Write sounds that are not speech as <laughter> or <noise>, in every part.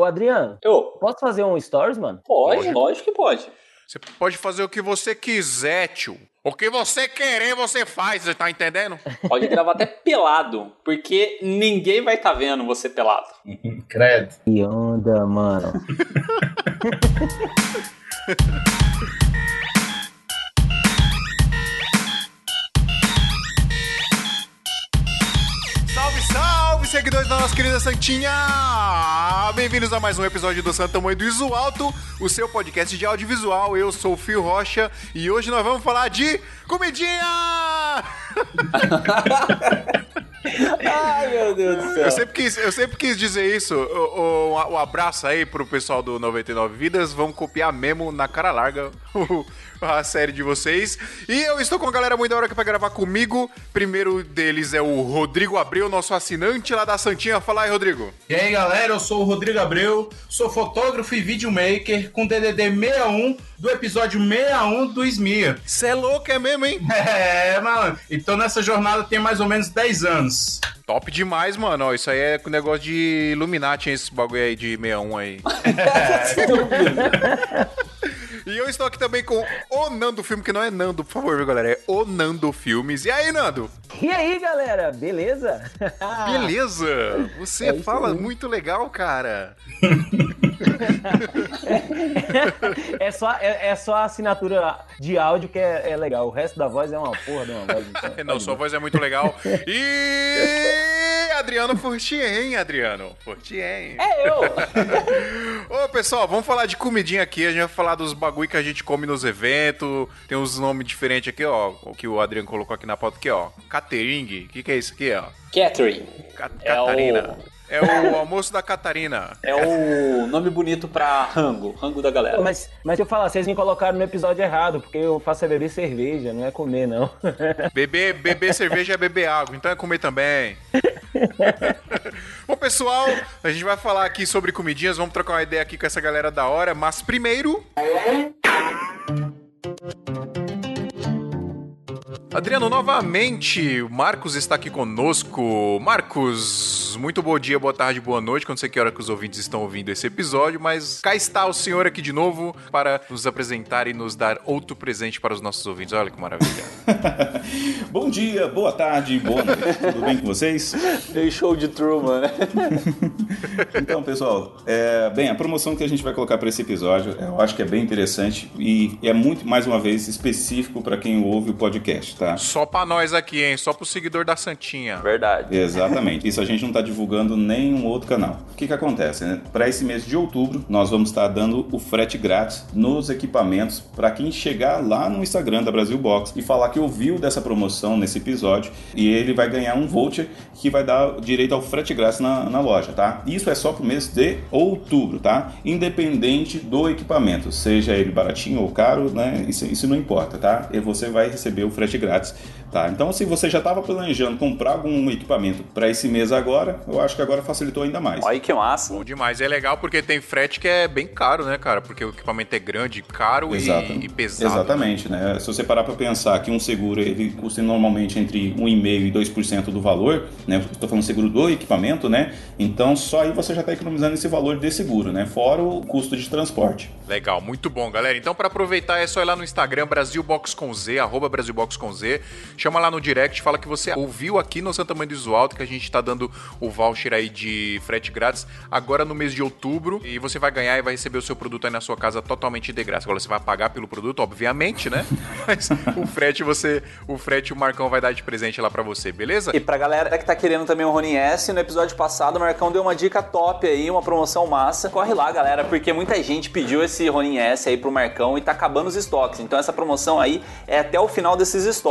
Ô, Adriano, Eu, posso fazer um stories, mano? pode, Pode. lógico que pode. Você pode fazer o que você quiser, tio. O que você querer, você faz, você tá entendendo? <laughs> Pode gravar até pelado, porque ninguém vai estar vendo você pelado. <laughs> Credo. Que onda, mano. <laughs> seguidores da nossa querida Santinha! Bem-vindos a mais um episódio do Santo Tamanho do Iso Alto, o seu podcast de audiovisual. Eu sou o Fio Rocha e hoje nós vamos falar de comidinha! Ai, meu Deus do Eu céu. sempre quis, eu sempre quis dizer isso. O, o, o abraço aí pro pessoal do 99 Vidas. Vamos copiar mesmo na cara larga o- a série de vocês. E eu estou com a galera muito da hora aqui pra gravar comigo. Primeiro deles é o Rodrigo Abreu, nosso assinante lá da Santinha. Fala aí, Rodrigo. E aí, galera, eu sou o Rodrigo Abreu, sou fotógrafo e videomaker com DDD 61 do episódio 61 do Smir. Cê é louco, é mesmo, hein? <laughs> É, mano. Então nessa jornada tem mais ou menos 10 anos. Top demais, mano. Ó, isso aí é com negócio de Illuminati, hein, esse bagulho aí de 61 aí. <laughs> <laughs> E eu estou aqui também com o Nando Filme, que não é Nando, por favor, viu, galera? É o Nando Filmes. E aí, Nando? E aí, galera, beleza? Beleza! Você É fala muito legal, cara. <laughs> <laughs> é, só, é, é só a assinatura de áudio que é, é legal. O resto da voz é uma porra de uma voz. Então, <laughs> Não, tá sua voz é muito legal. E Adriano Fortien, Adriano. Fortien. boa. É eu! <laughs> Ô, pessoal, vamos falar de comidinha aqui. A gente vai falar dos bagulho que a gente come nos eventos. Tem uns nomes diferentes aqui, ó. O que o Adriano colocou aqui na pauta aqui, ó. Catering. O que, que é isso aqui, ó? Catherine. Ca- É Catarina. o- É o almoço da Catarina. É o nome bonito pra rango, rango da galera. Mas, mas eu falo, vocês me colocaram no episódio errado, porque eu faço é beber cerveja, não é comer, não. <laughs> Beber, beber cerveja é beber água, então é comer também. Bom, pessoal, a gente vai falar aqui sobre comidinhas, vamos trocar uma ideia aqui com essa galera da hora, mas primeiro. Adriano, novamente, o Marcos está aqui conosco. Marcos, muito bom dia, boa tarde, boa noite. Não sei que hora que os ouvintes estão ouvindo esse episódio, mas cá está o senhor aqui de novo para nos apresentar e nos dar outro presente para os nossos ouvintes. Olha que maravilha. <laughs> Bom dia, boa tarde, boa noite. Tudo bem com vocês? Meio show de Truman, né? <laughs> Então, pessoal, é, bem, a promoção que a gente vai colocar para esse episódio, eu acho que é bem interessante e é muito, mais uma vez, específico para quem ouve o podcast, tá? Só pra nós aqui, hein? Só pro seguidor da Santinha. Verdade. Exatamente. Isso a gente não está divulgando em nenhum outro canal. O que que acontece, né? Para esse mês de outubro, nós vamos estar dando o frete grátis nos equipamentos para quem chegar lá no Instagram da Brasil Box e falar que ouviu dessa promoção nesse episódio e ele vai ganhar um voucher que vai dar direito ao frete grátis na, na loja, tá? Isso é só pro mês de outubro, tá? Independente do equipamento, seja ele baratinho ou caro, né? Isso, isso não importa, tá? E você vai receber o frete grátis, tá? Então, se você já estava planejando comprar algum equipamento para esse mês agora, eu acho que agora facilitou ainda mais. Olha que massa. Bom demais. É legal porque tem frete que é bem caro, né, cara? Porque o equipamento é grande, caro e, Exato. e pesado. Exatamente, né? Se você parar para pensar que um seguro ele custa normalmente entre 1,5% e 2% do valor, né? Estou falando seguro do equipamento, né? Então só aí você já está economizando esse valor de seguro, né? Fora o custo de transporte. Legal, muito bom, galera. Então, pra aproveitar, é só ir lá no Instagram, Brasilbox com Z, arroba Brasilbox com Z. Chama lá no direct, fala que você ouviu aqui no Santa Mãe do Iso Alto, que a gente tá dando o voucher aí de frete grátis agora no mês de outubro. E você vai ganhar e vai receber o seu produto aí na sua casa totalmente de graça. Agora você vai pagar pelo produto, obviamente, né? <laughs> Mas o frete você, o frete o Marcão vai dar de presente lá pra você, beleza? E pra galera que tá querendo também o Rony S, no episódio passado o Marcão deu uma dica top aí, uma promoção massa. Corre lá, galera, porque muita gente pediu esse Rony S aí pro Marcão e tá acabando os estoques. Então essa promoção aí é até o final desses estoques.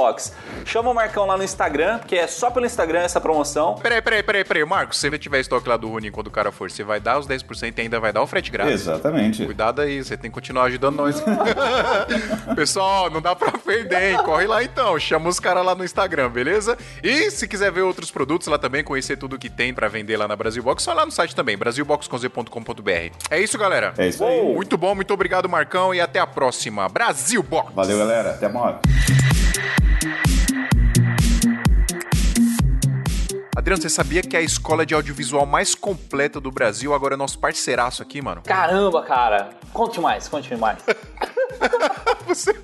Chama o Marcão lá no Instagram, porque é só pelo Instagram essa promoção. Peraí, peraí, peraí, peraí, Marcos, se você tiver estoque lá do Ronin quando o cara for, você vai dar os 10% e ainda vai dar o frete grátis. Exatamente. Cuidado aí, você tem que continuar ajudando nós. <laughs> Pessoal, não dá pra perder, hein? Corre lá então, chama os caras lá no Instagram, beleza? E se quiser ver outros produtos lá também, conhecer tudo que tem pra vender lá na Brasil Box, só lá no site também, brasilboxconz.com.br. É isso, galera. É isso aí. Muito bom, muito obrigado, Marcão, e até a próxima. Brasil Box! Valeu, galera. Até hora. Adriano, você sabia que a escola de audiovisual mais completa do Brasil agora é nosso parceiraço aqui, mano? Caramba, cara. Conte mais, conte mais. <laughs> Você...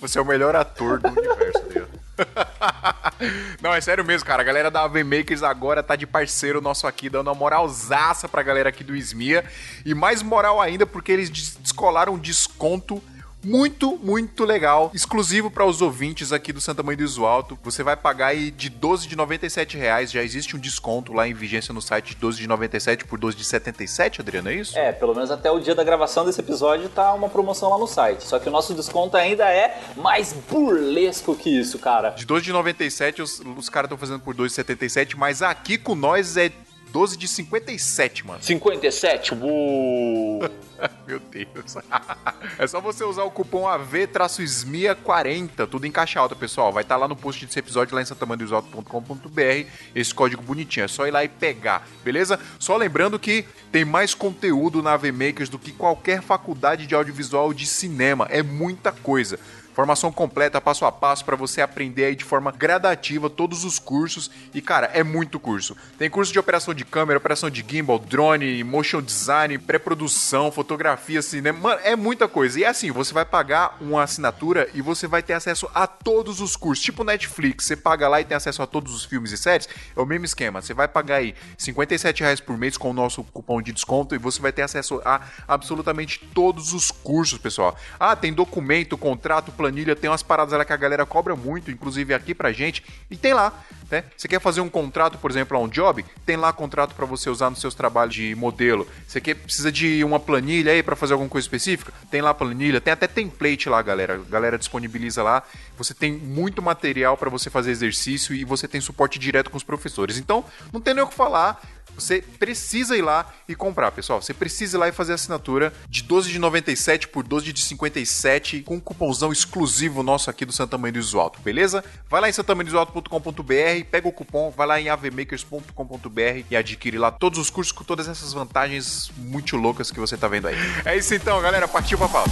Você é o melhor ator do universo, Adriano. <laughs> Não, é sério mesmo, cara. A galera da AV Makers agora tá de parceiro nosso aqui, dando uma moralzaça pra galera aqui do Esmia. E mais moral ainda porque eles descolaram desconto muito, muito legal, exclusivo para os ouvintes aqui do Santa Mãe do Iso Alto. Você vai pagar aí de 12 de 97 reais, já existe um desconto lá em vigência no site de 12 de 97 por 12 de 77, Adriano, é isso? É, pelo menos até o dia da gravação desse episódio tá uma promoção lá no site. Só que o nosso desconto ainda é mais burlesco que isso, cara. De 12 de 97 os, os caras estão fazendo por 12 de 77, mas aqui com nós é 12 de 57, mano. 57? Uou. <laughs> Meu Deus. <laughs> é só você usar o cupom AV-SMIA40, tudo em caixa alta, pessoal. Vai estar tá lá no post desse episódio, lá em santamandeosalto.com.br, esse código bonitinho. É só ir lá e pegar, beleza? Só lembrando que tem mais conteúdo na AV Makers do que qualquer faculdade de audiovisual de cinema. É muita coisa. Formação completa, passo a passo, para você aprender aí de forma gradativa todos os cursos. E, cara, é muito curso. Tem curso de operação de câmera, operação de gimbal, drone, motion design, pré-produção, fotografia, cinema. Mano, é muita coisa. E é assim, você vai pagar uma assinatura e você vai ter acesso a todos os cursos. Tipo Netflix, você paga lá e tem acesso a todos os filmes e séries. É o mesmo esquema. Você vai pagar aí 57 reais por mês com o nosso cupom de desconto e você vai ter acesso a absolutamente todos os cursos, pessoal. Ah, tem documento, contrato, planilha, tem umas paradas lá que a galera cobra muito, inclusive aqui pra gente, e tem lá, né? Você quer fazer um contrato, por exemplo, um job? Tem lá contrato para você usar nos seus trabalhos de modelo. Você quer precisa de uma planilha aí para fazer alguma coisa específica? Tem lá planilha, tem até template lá, galera. A galera disponibiliza lá. Você tem muito material para você fazer exercício e você tem suporte direto com os professores. Então, não tem nem o que falar. Você precisa ir lá e comprar, pessoal. Você precisa ir lá e fazer a assinatura de 12 de 97 por 12 de 57 com um cupomzão exclusivo nosso aqui do Santa Mãe do Iso Alto, beleza? Vai lá em santamanhodosalto.com.br, pega o cupom, vai lá em avmakers.com.br e adquire lá todos os cursos com todas essas vantagens muito loucas que você tá vendo aí. É isso então, galera. Partiu pra pauta.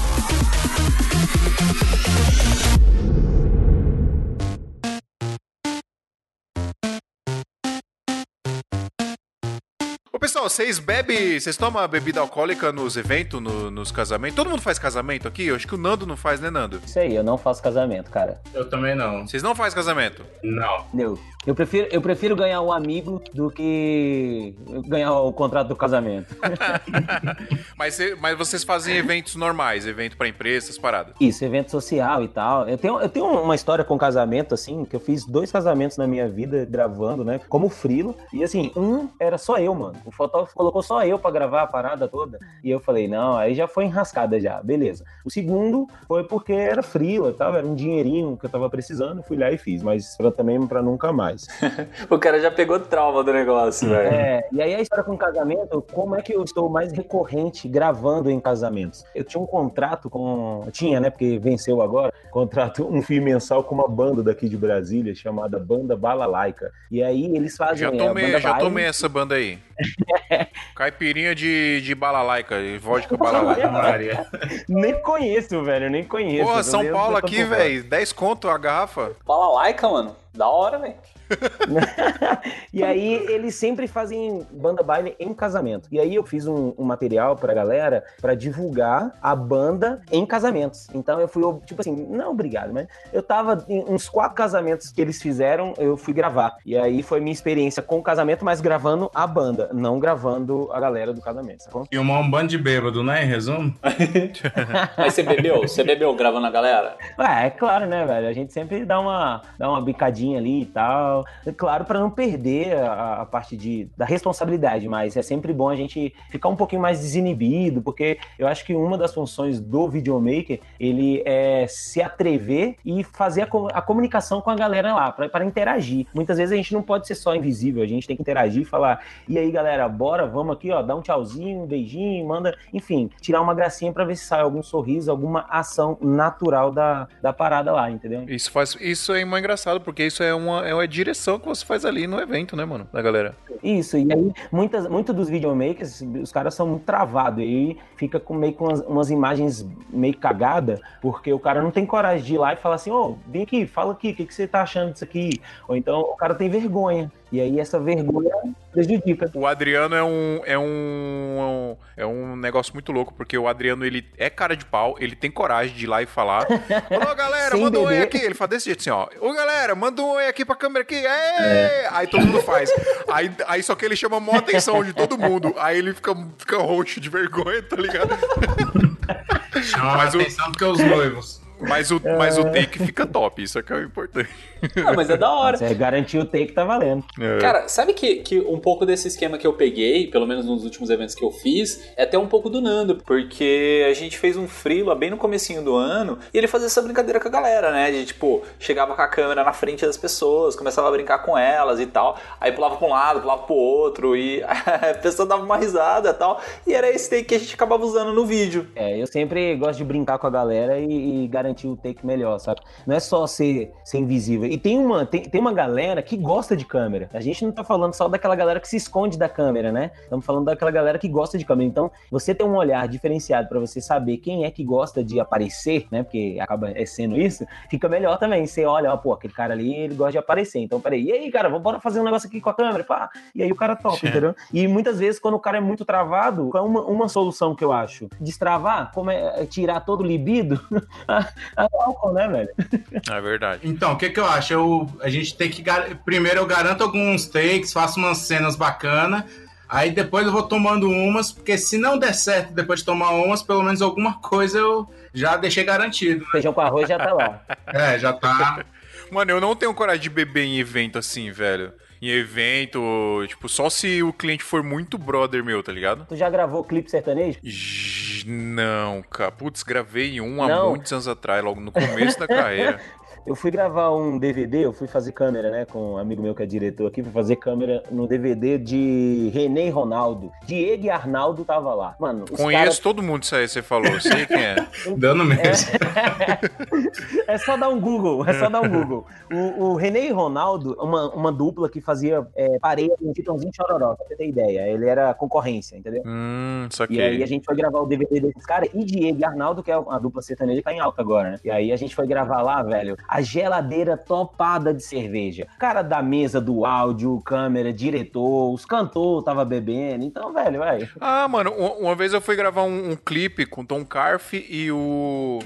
Vocês bebem, vocês tomam bebida alcoólica nos eventos, no, nos casamentos? Todo mundo faz casamento aqui? Eu acho que o Nando não faz, né, Nando? Isso aí, eu não faço casamento, cara. Eu também não. Vocês não fazem casamento? Não. Eu, eu, prefiro, eu prefiro ganhar um amigo do que ganhar o contrato do casamento. <laughs> <laughs> mas, mas vocês fazem eventos normais, evento para empresas, paradas? Isso, evento social e tal. Eu tenho, eu tenho uma história com casamento, assim, que eu fiz dois casamentos na minha vida gravando, né, como frilo. E assim, um era só eu, mano. O fotógrafo colocou só eu para gravar a parada toda. E eu falei, não, aí já foi enrascada já, beleza. O segundo foi porque era frila, tava, era um dinheirinho que eu tava precisando, fui lá e fiz, mas era também para nunca mais. <laughs> o cara já pegou trauma do negócio, velho. É, e aí a história com casamento, como é que eu estou mais recorrente gravando em casamentos? Eu tinha um contrato com, tinha, né, porque venceu agora, contrato um fim mensal com uma banda daqui de Brasília chamada Banda Balalaica. E aí eles fazem Já tomei, já tomei essa banda aí. <laughs> <laughs> Caipirinha de, de balalaica, vodka balalaica. nem conheço, velho, nem conheço. Porra, São Paulo aqui, velho, 10 conto a garrafa. Balalaica, mano, da hora, velho. <laughs> e aí eles sempre fazem banda baile em casamento. E aí eu fiz um, um material pra galera para divulgar a banda em casamentos. Então eu fui, tipo assim, não, obrigado, mas eu tava em uns quatro casamentos que eles fizeram, eu fui gravar. E aí foi minha experiência com o casamento, mas gravando a banda, não gravando a galera do casamento, sacou? E uma, um bando de bêbado, né? Em resumo. <laughs> Mas você bebeu? Você bebeu gravando a galera? É, é claro, né, velho? A gente sempre dá uma, dá uma bicadinha ali e tal. Claro, para não perder a, a, parte de, da responsabilidade, mas é sempre bom a gente ficar um pouquinho mais desinibido, porque eu acho que uma das funções do videomaker, ele é se atrever e fazer a, a comunicação com a galera lá, para interagir. Muitas vezes a gente não pode ser só invisível, a gente tem que interagir e falar, e aí galera, bora, vamos aqui, ó, dá um tchauzinho, um beijinho, manda, enfim, tirar uma gracinha para ver se sai algum sorriso, alguma ação natural da, da parada lá, entendeu? Isso faz, isso é engraçado, porque isso é uma, é uma direção que você faz ali no evento, né, mano? Da galera. Isso, e aí muitas, muitos dos videomakers, os caras são muito travados, e fica com meio com umas, umas imagens meio cagada, porque o cara não tem coragem de ir lá e falar assim, ô, oh, vem aqui, fala aqui, o que, que você tá achando disso aqui? Ou então o cara tem vergonha. E aí essa vergonha prejudica. O Adriano é um, é um é um negócio muito louco, porque o Adriano ele é cara de pau, ele tem coragem de ir lá e falar: <laughs> Ô galera, manda um oi aqui. Ele fala desse jeito assim, ó. Ô galera, manda um oi aqui pra câmera aqui. É. Aí todo mundo faz. aí, aí só que ele chama a atenção de todo mundo. Aí ele fica, fica roxo de vergonha, tá ligado? Chama Mas a atenção o... do que os noivos. Mas o, mas o take fica top, isso é que é o importante. Ah, mas é da hora. Você garantir o take tá valendo. É. Cara, sabe que, que um pouco desse esquema que eu peguei, pelo menos nos últimos eventos que eu fiz, é até um pouco do Nando, porque a gente fez um freela bem no comecinho do ano e ele fazia essa brincadeira com a galera, né? De tipo, chegava com a câmera na frente das pessoas, começava a brincar com elas e tal, aí pulava pra um lado, pulava pro outro e <laughs> a pessoa dava uma risada e tal, e era esse take que a gente acabava usando no vídeo. É, eu sempre gosto de brincar com a galera e, e garantir o take melhor, sabe? Não é só ser, ser invisível. E tem uma, tem, tem uma galera que gosta de câmera. A gente não tá falando só daquela galera que se esconde da câmera, né? Estamos falando daquela galera que gosta de câmera. Então, você tem um olhar diferenciado para você saber quem é que gosta de aparecer, né? Porque acaba sendo isso, fica melhor também. Você olha, ó, pô, aquele cara ali, ele gosta de aparecer. Então, peraí, e aí, cara, vamos bora fazer um negócio aqui com a câmera, pá. E aí o cara topa, entendeu? E muitas vezes, quando o cara é muito travado, é uma, uma solução que eu acho. Destravar, como é, é tirar todo o libido, <laughs> álcool, né, velho? É verdade. Então, o que, que eu acho? Eu, a gente tem que. Primeiro eu garanto alguns takes, faço umas cenas bacanas. Aí depois eu vou tomando umas, porque se não der certo depois de tomar umas, pelo menos alguma coisa eu já deixei garantido. Feijão com arroz já tá lá. é, já tá. <laughs> Mano, eu não tenho coragem de beber em evento assim, velho em evento, tipo, só se o cliente for muito brother meu, tá ligado? Tu já gravou clipe sertanejo? Não, cara. Putz, gravei um há muitos anos atrás, logo no começo da carreira. <laughs> Eu fui gravar um DVD, eu fui fazer câmera, né, com um amigo meu que é diretor aqui, fui fazer câmera no DVD de René e Ronaldo. Diego e Arnaldo tava lá. Mano, Conheço cara... todo mundo isso aí, você falou, sei quem é. <laughs> Dando mesmo. É... <laughs> é... só dar um Google, é só dar um Google. O, o René e Ronaldo, uma, uma dupla que fazia é, pareia no Titãozinho Chororó, pra você ter ideia. Ele era concorrência, entendeu? Hum, saquei. E aí a gente foi gravar o DVD desses caras, e Diego e Arnaldo, que é a dupla sertaneja, que tá em alta agora, né? E aí a gente foi gravar lá, velho a geladeira topada de cerveja. Cara da mesa do áudio, câmera, diretor, os cantores tava bebendo. Então, velho, vai. Ah, mano, uma vez eu fui gravar um, um clipe com Tom Carf e o.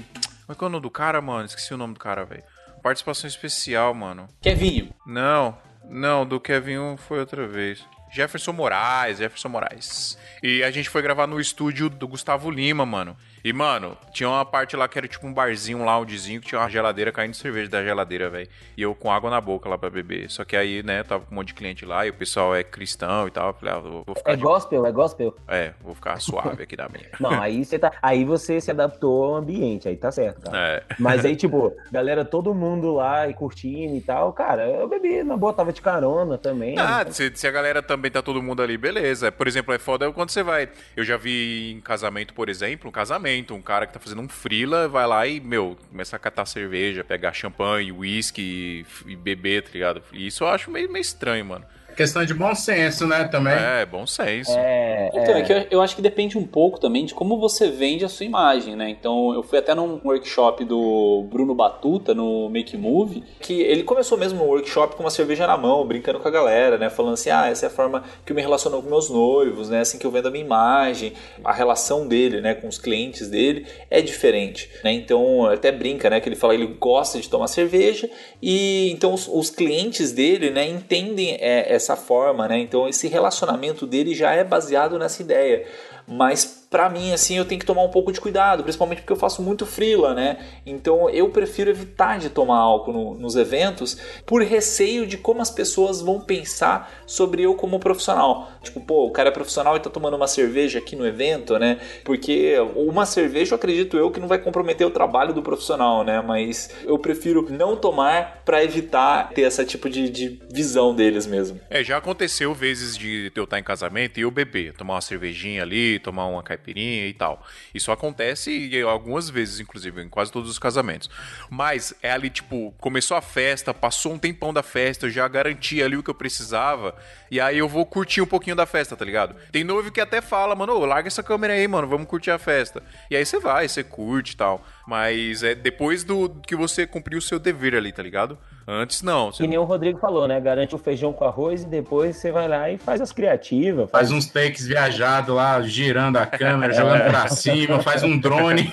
Como é que é o nome do cara, mano? Esqueci o nome do cara, velho. Participação especial, mano. Kevinho. Não, não, do Kevinho foi outra vez. Jefferson Moraes, Jefferson Moraes. E a gente foi gravar no estúdio do Gustavo Lima, mano. E, mano, tinha uma parte lá que era tipo um barzinho, um loungezinho, que tinha uma geladeira caindo cerveja da geladeira, velho. E eu com água na boca lá pra beber. Só que aí, né, tava com um monte de cliente lá e o pessoal é cristão e tal. Eu falei, ah, vou, ficar. É de... gospel, é gospel? É, vou ficar suave aqui da minha. Não, aí você tá. Aí você se adaptou ao ambiente, aí tá certo, cara. É. Mas aí, tipo, galera, todo mundo lá e curtindo e tal, cara, eu bebi na boa, tava de carona também. Ah, né? se, se a galera também tá todo mundo ali, beleza. Por exemplo, é foda quando você vai. Eu já vi em casamento, por exemplo, um casamento um cara que tá fazendo um frila vai lá e, meu, começa a catar cerveja, pegar champanhe, whisky e beber, tá ligado? Isso eu acho meio, meio estranho, mano. Questão de bom senso, né, também. É, bom senso. É, então, é. é que eu, eu, acho que depende um pouco também de como você vende a sua imagem, né? Então, eu fui até num workshop do Bruno Batuta, no Make Move, que ele começou mesmo no workshop com uma cerveja na mão, brincando com a galera, né? Falando assim, ah, essa é a forma que eu me relaciono com meus noivos, né? Assim que eu vendo a minha imagem, a relação dele, né, com os clientes dele é diferente, né? Então, até brinca, né, que ele fala ele gosta de tomar cerveja e então os, os clientes dele, né, entendem é, essa forma, né? Então esse relacionamento dele já é baseado nessa ideia. Mas para mim, assim, eu tenho que tomar um pouco de cuidado, principalmente porque eu faço muito frila, né? Então eu prefiro evitar de tomar álcool no, nos eventos por receio de como as pessoas vão pensar sobre eu como profissional. Tipo, pô, o cara é profissional e tá tomando uma cerveja aqui no evento, né? Porque uma cerveja, eu acredito eu, que não vai comprometer o trabalho do profissional, né? Mas eu prefiro não tomar para evitar ter esse tipo de, de visão deles mesmo. É, já aconteceu vezes de eu estar em casamento e eu beber, tomar uma cervejinha ali, tomar uma caipirinha e tal. Isso acontece algumas vezes, inclusive, em quase todos os casamentos. Mas é ali, tipo, começou a festa, passou um tempão da festa, eu já garanti ali o que eu precisava, e aí eu vou curtir um pouquinho da festa, tá ligado? Tem noivo que até fala, mano, larga essa câmera aí, mano, vamos curtir a festa. E aí você vai, você curte e tal. Mas é depois do que você cumpriu o seu dever ali, tá ligado? Antes não. Que nem o Rodrigo falou, né? Garante o feijão com arroz e depois você vai lá e faz as criativas. Faz, faz uns takes viajados lá, girando a câmera, <laughs> jogando pra cima, faz um drone.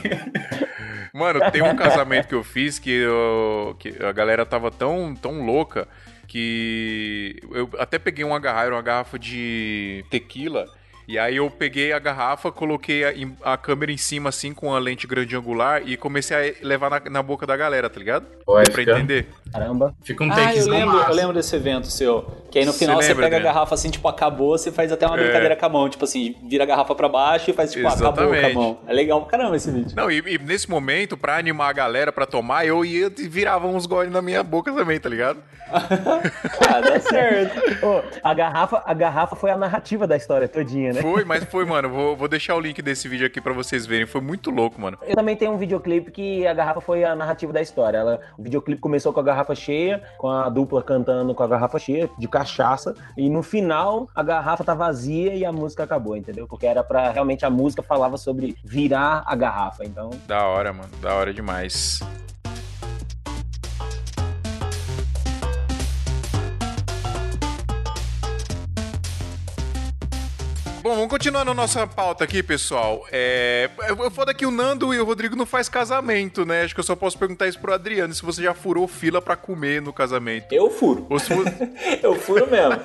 <laughs> Mano, tem um casamento que eu fiz que, eu, que a galera tava tão, tão louca que eu até peguei uma garrafa, uma garrafa de tequila e aí eu peguei a garrafa, coloquei a, a, câmera em cima, assim, com a lente grande angular e comecei a levar na, na boca da galera, tá ligado? Pode pra entender. Caramba. Fica um ah, eu lembro, eu lembro desse evento seu. Que aí no final você, você pega né? a garrafa assim, tipo, acabou, você faz até uma é. brincadeira com a mão. Tipo assim, vira a garrafa pra baixo e faz tipo, Exatamente. acabou com a mão. É legal pra caramba esse vídeo. Não, e, e, nesse momento, pra animar a galera pra tomar, eu ia e virava uns goles na minha boca também, tá ligado? <laughs> ah, dá certo. oh, a, garrafa, a garrafa foi a narrativa da história todinha, né? Foi, mas foi, mano. Vou, vou deixar o link desse vídeo aqui pra vocês verem. Foi muito louco, mano. Eu também tenho um videoclipe que a garrafa foi a narrativa da história. Ela, o videoclipe começou com a garrafa cheia, com a dupla cantando com a garrafa cheia, de cachaça. E no final, a garrafa tá vazia e a música acabou, entendeu? Porque era pra realmente a música falava sobre virar a garrafa. Então. Da hora, mano. Da hora demais. Bom, vamos continuar na nossa pauta aqui, pessoal. É, eu foda que o Nando e o Rodrigo não faz casamento, né? Acho que eu só posso perguntar isso pro Adriano, se você já furou fila para comer no casamento. Eu furo. <laughs> eu furo mesmo.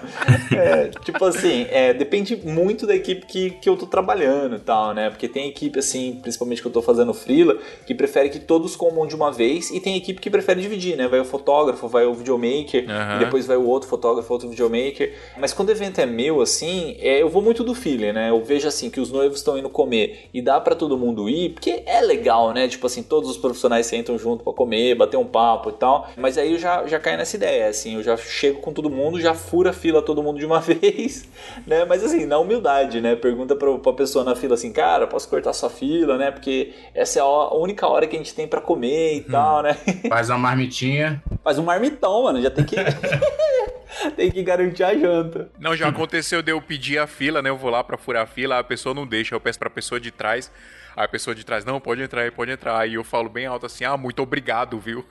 É, tipo assim, é, depende muito da equipe que, que eu tô trabalhando e tal, né? Porque tem equipe, assim, principalmente que eu tô fazendo frila, que prefere que todos comam de uma vez e tem equipe que prefere dividir, né? Vai o fotógrafo, vai o videomaker, uhum. e depois vai o outro fotógrafo, outro videomaker. Mas quando o evento é meu, assim, é, eu vou muito do né? Eu vejo assim que os noivos estão indo comer e dá para todo mundo ir, porque é legal, né? Tipo assim, todos os profissionais sentam junto para comer, bater um papo e tal. Mas aí eu já, já caio nessa ideia, assim, eu já chego com todo mundo, já fura a fila todo mundo de uma <laughs> vez, né? Mas assim, na humildade, né? Pergunta pra, pra pessoa na fila assim, cara, posso cortar sua fila, né? Porque essa é a única hora que a gente tem para comer e hum. tal, né? Faz uma marmitinha. Faz um marmitão, mano, já tem que. <laughs> <laughs> tem que garantir a janta. Não, já aconteceu de eu pedir a fila, né? Eu vou lá pra furar a fila, a pessoa não deixa, eu peço pra pessoa de trás. Aí a pessoa de trás, não, pode entrar aí, pode entrar. Aí eu falo bem alto assim, ah, muito obrigado, viu?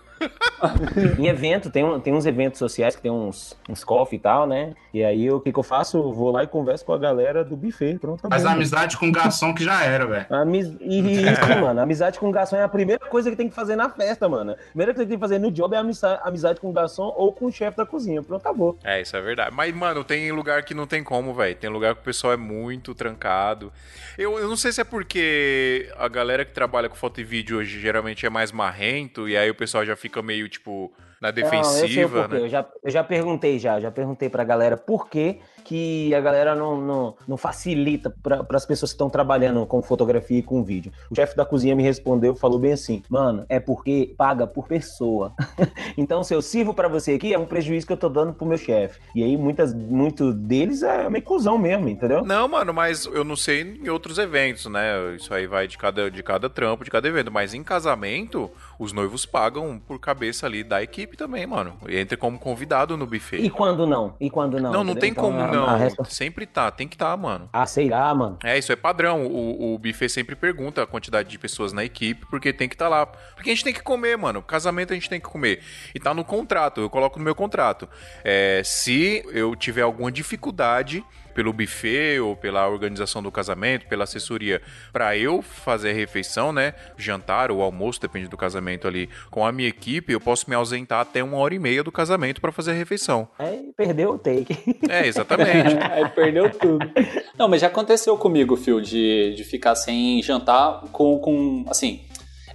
Em evento, tem, tem uns eventos sociais que tem uns, uns coffee e tal, né? E aí o que, que eu faço? vou lá e converso com a galera do buffet. Pronto, Faz a amizade com o garçom que já era, velho. Amiz... Isso, mano. Amizade com o garçom é a primeira coisa que tem que fazer na festa, mano. A primeira coisa que tem que fazer no job é amizade com o garçom ou com o chefe da cozinha. Pronto, acabou. É, isso é verdade. Mas, mano, tem lugar que não tem como, velho. Tem lugar que o pessoal é muito trancado. Eu, eu não sei se é porque a galera que trabalha com foto e vídeo hoje geralmente é mais marrento e aí o pessoal já fica meio, tipo, na defensiva, não, eu né? Eu já, eu já perguntei já, já perguntei pra galera por que que a galera não, não, não facilita para as pessoas que estão trabalhando com fotografia e com vídeo. O chefe da cozinha me respondeu, falou bem assim, mano, é porque paga por pessoa. <laughs> então, se eu sirvo para você aqui, é um prejuízo que eu tô dando pro meu chefe. E aí, muitas, muito deles é uma inclusão mesmo, entendeu? Não, mano, mas eu não sei em outros eventos, né? Isso aí vai de cada, de cada trampo, de cada evento. Mas em casamento, os noivos pagam por cabeça ali da equipe também, mano. E entra como convidado no buffet. E quando não? E quando não? Não, não tem então, como não, resposta... sempre tá, tem que tá, mano. Ah, sei lá, mano. É, isso é padrão. O, o buffet sempre pergunta a quantidade de pessoas na equipe, porque tem que estar tá lá. Porque a gente tem que comer, mano. Casamento a gente tem que comer. E tá no contrato, eu coloco no meu contrato. É, se eu tiver alguma dificuldade pelo buffet ou pela organização do casamento, pela assessoria, para eu fazer a refeição, né? Jantar ou almoço, depende do casamento ali, com a minha equipe, eu posso me ausentar até uma hora e meia do casamento para fazer a refeição. É, perdeu o take. É, exatamente. <laughs> Aí perdeu tudo. Não, mas já aconteceu comigo, Phil, de, de ficar sem jantar com, com assim,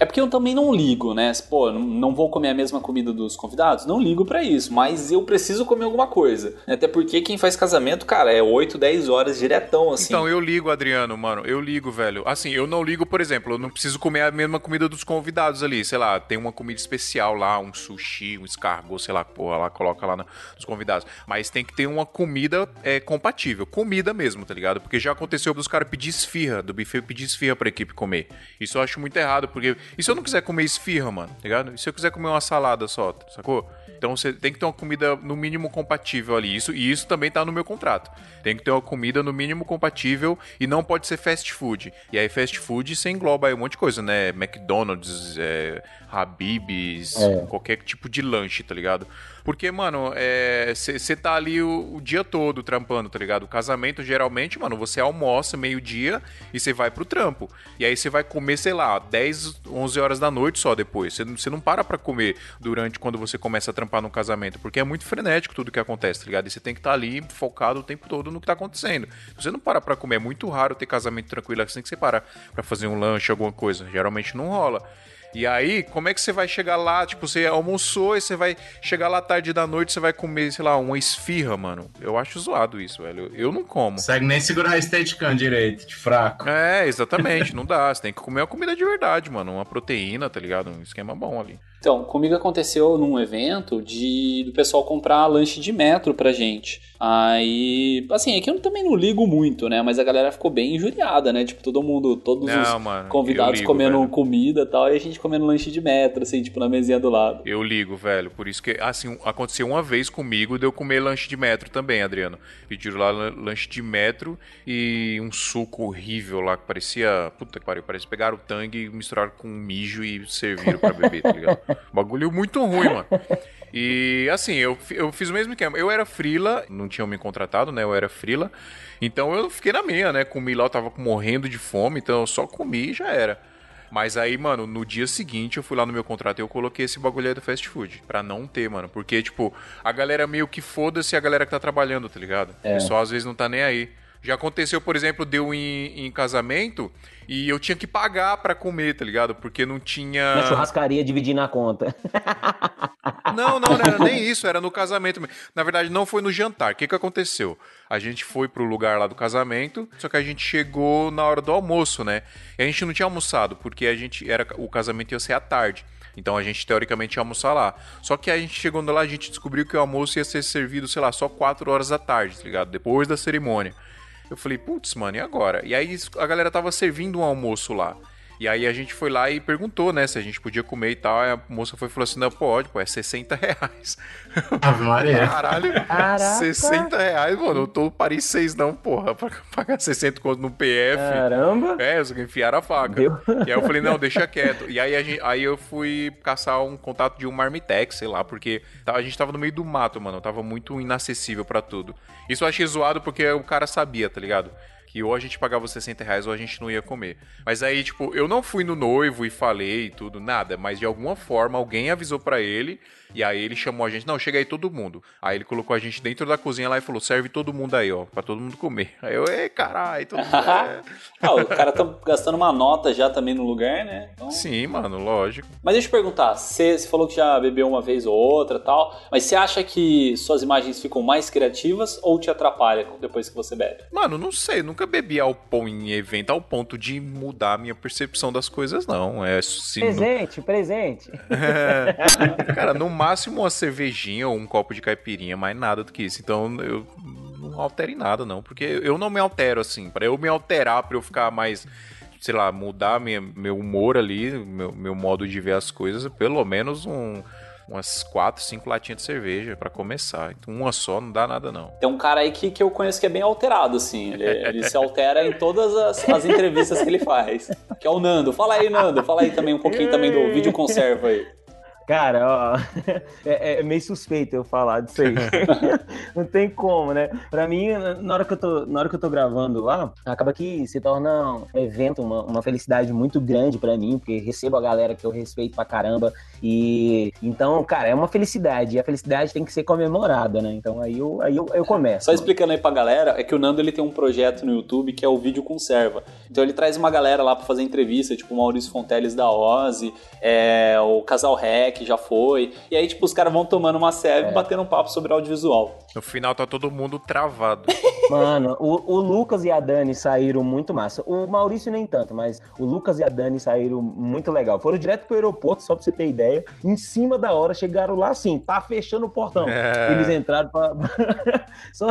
é porque eu também não ligo, né? Pô, não vou comer a mesma comida dos convidados? Não ligo para isso, mas eu preciso comer alguma coisa. Até porque quem faz casamento, cara, é 8, 10 horas diretão, assim. Então, eu ligo, Adriano, mano. Eu ligo, velho. Assim, eu não ligo, por exemplo, eu não preciso comer a mesma comida dos convidados ali. Sei lá, tem uma comida especial lá, um sushi, um escargot, sei lá, porra, lá coloca lá nos convidados. Mas tem que ter uma comida é, compatível. Comida mesmo, tá ligado? Porque já aconteceu dos caras pedir esfirra, do buffet pedir esfirra pra equipe comer. Isso eu acho muito errado, porque e se eu não quiser comer esfirra, mano, tá ligado? E se eu quiser comer uma salada só, sacou? Então você tem que ter uma comida no mínimo compatível ali. Isso, e isso também tá no meu contrato. Tem que ter uma comida no mínimo compatível e não pode ser fast food. E aí fast food você engloba aí um monte de coisa, né? McDonald's, é, Habibs, É. qualquer tipo de lanche, tá ligado? Porque, mano, você tá ali o, o dia todo trampando, tá ligado? O casamento, geralmente, mano, você almoça meio-dia e você vai pro trampo. E aí você vai comer, sei lá, 10, 11 horas da noite só depois. Você não- para pra comer durante quando você começa a trampar no casamento, porque é muito frenético tudo que acontece, tá ligado? E você tem que estar ali focado o tempo todo no que tá acontecendo. Você não para pra comer, é muito raro ter casamento tranquilo assim que você para pra fazer um lanche, alguma coisa. Geralmente não rola. E aí, como é que você vai chegar lá? Tipo, você almoçou e você vai chegar lá tarde da noite, você vai comer, sei lá, uma esfirra, mano. Eu acho zoado isso, velho. Eu não como. Consegue nem segurar a Steadicam direito, de fraco. É, <laughs> exatamente, não dá. Você tem que comer uma comida de verdade, mano. Uma proteína, tá ligado? Um esquema bom ali. Então, comigo aconteceu num evento de do pessoal comprar lanche de metro pra gente. Aí, assim, é que eu também não ligo muito, né? Mas a galera ficou bem injuriada, né? Tipo, todo mundo, todos Não, os mano, convidados ligo, comendo velho. comida e tal, e a gente comendo lanche de metro, assim, tipo, na mesinha do lado. Eu ligo, velho. Por isso que, assim, aconteceu uma vez comigo de eu comer lanche de metro também, Adriano. Pediram lá lan- lanche de metro e um suco horrível lá que parecia. Puta que pariu, parece pegaram o tangue, misturaram com mijo e serviram pra beber, tá ligado? <laughs> Bagulho muito ruim, mano. E assim, eu, eu fiz o mesmo esquema. Eu era frila, não tinham me contratado, né? Eu era frila. Então eu fiquei na minha, né? Comi lá, eu tava morrendo de fome, então eu só comi e já era. Mas aí, mano, no dia seguinte eu fui lá no meu contrato e eu coloquei esse bagulho aí do fast food. Pra não ter, mano. Porque, tipo, a galera meio que foda-se a galera que tá trabalhando, tá ligado? O pessoal às vezes não tá nem aí. Já aconteceu, por exemplo, deu em, em casamento e eu tinha que pagar pra comer, tá ligado? Porque não tinha. Na churrascaria dividindo a conta. <laughs> Não, não, não era nem isso, era no casamento. Na verdade, não foi no jantar. O que, que aconteceu? A gente foi pro lugar lá do casamento, só que a gente chegou na hora do almoço, né? E a gente não tinha almoçado, porque a gente era o casamento ia ser à tarde. Então a gente teoricamente ia almoçar lá. Só que a gente chegando lá, a gente descobriu que o almoço ia ser servido, sei lá, só 4 horas da tarde, tá ligado? Depois da cerimônia. Eu falei, putz, mano, e agora? E aí a galera tava servindo um almoço lá. E aí a gente foi lá e perguntou, né, se a gente podia comer e tal. Aí a moça foi e falou assim: não, pode, pô, é 60 reais. <laughs> Ave Maria. Caralho, Caraca. 60 reais, mano. Eu tô Paris 6 não, porra. Pra pagar 60 conto no PF. Caramba. É, eu só que enfiaram a faca. Deu. E aí eu falei, não, deixa quieto. E aí, a gente- aí eu fui caçar um contato de um Marmitex, sei lá, porque tá- a gente tava no meio do mato, mano. Eu tava muito inacessível pra tudo. Isso eu achei zoado porque o cara sabia, tá ligado? Que ou a gente pagava os 60 reais ou a gente não ia comer. Mas aí, tipo, eu não fui no noivo e falei e tudo, nada. Mas de alguma forma alguém avisou pra ele. E aí ele chamou a gente, não, chega aí todo mundo. Aí ele colocou a gente dentro da cozinha lá e falou, serve todo mundo aí, ó, pra todo mundo comer. <laughs> Aí eu, ei, caralho, todo mundo. é. <laughs> ah, o cara tá gastando uma nota já também no lugar, né? Então... Sim, mano, lógico. Mas deixa eu te perguntar, você, você falou que já bebeu uma vez ou outra tal, mas você acha que suas imagens ficam mais criativas ou te atrapalha depois que você bebe? Mano, não sei, nunca bebi álcool em evento ao ponto de mudar a minha percepção das coisas, não. É se no- Presente, presente. É. <laughs> Cara, no máximo uma cervejinha ou um copo de caipirinha, mais nada do que isso. Então eu não altero em nada, não. Porque eu não me altero assim. Pra eu me alterar, pra eu ficar mais. Sei lá, mudar minha, meu humor ali, meu, meu modo de ver as coisas, pelo menos um, umas quatro, cinco latinhas de cerveja pra começar. Então, uma só não dá nada, não. Tem um cara aí que, que eu conheço que é bem alterado, assim. Ele, ele se altera em todas as, as entrevistas que ele faz. Que é o Nando. Fala aí, Nando. Fala aí também um pouquinho também do vídeo conserva aí. Cara, ó, <laughs> é, é meio suspeito eu falar disso aí. <laughs> Não tem como, né? Pra mim, na hora que eu tô, na hora que eu tô gravando lá, acaba que se torna um evento, uma, uma felicidade muito grande pra mim, porque recebo a galera que eu respeito pra caramba. E então, cara, é uma felicidade. E a felicidade tem que ser comemorada, né? Então aí eu, aí eu, eu começo. Só explicando aí pra galera, é que o Nando ele tem um projeto no YouTube que é o Vídeo Conserva. Então ele traz uma galera lá pra fazer entrevista, tipo o Maurício Fonteles da Ozzy, é, o Casal Rec já foi. E aí, tipo, os caras vão tomando uma serve e batendo um papo sobre audiovisual. No final tá todo mundo travado. <laughs> Mano, o, o Lucas e a Dani saíram muito massa. O Maurício nem tanto, mas o Lucas e a Dani saíram muito legal. Foram direto pro aeroporto, só pra você ter ideia. Em cima da hora, chegaram lá assim, tá fechando o portão. É. Eles entraram pra. <laughs> Só-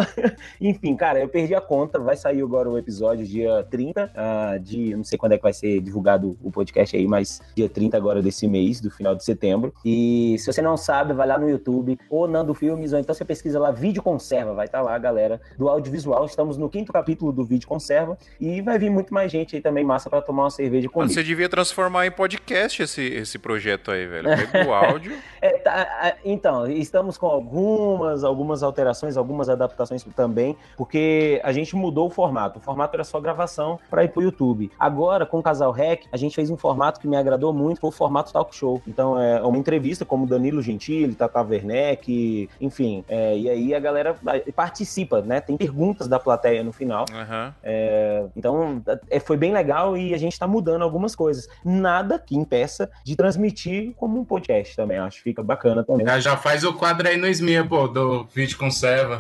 Enfim, cara, eu perdi a conta. Vai sair agora o episódio dia 30 ah, de. Não sei quando é que vai ser divulgado o podcast aí, mas dia 30 agora desse mês, do final de setembro. E se você não sabe, vai lá no YouTube, ou Nando Filmes, ou então você pesquisa lá vídeo conserva, vai estar lá a galera do audiovisual. visual. Estamos no quinto capítulo do vídeo conserva e vai vir muito mais gente aí também massa para tomar uma cerveja comigo. Você devia transformar em podcast esse, esse projeto aí, velho. Pega o <laughs> áudio. É, tá, então, estamos com algumas, algumas alterações, algumas adaptações também, porque a gente mudou o formato. O formato era só gravação para ir pro YouTube. Agora, com o Casal Rec, a gente fez um formato que me agradou muito, foi o formato talk show. Então, é uma entrevista como Danilo Gentili, Tata Werneck, enfim. É, e aí a galera participa, né? Tem perguntas da plateia no final. Uhum. É, então, é, foi bem legal e a gente está mudando algumas coisas. Nada que impeça de transmitir como um podcast também. Acho que fica bacana também. Já, já faz o quadro aí no SMIA, pô, do vídeo conserva.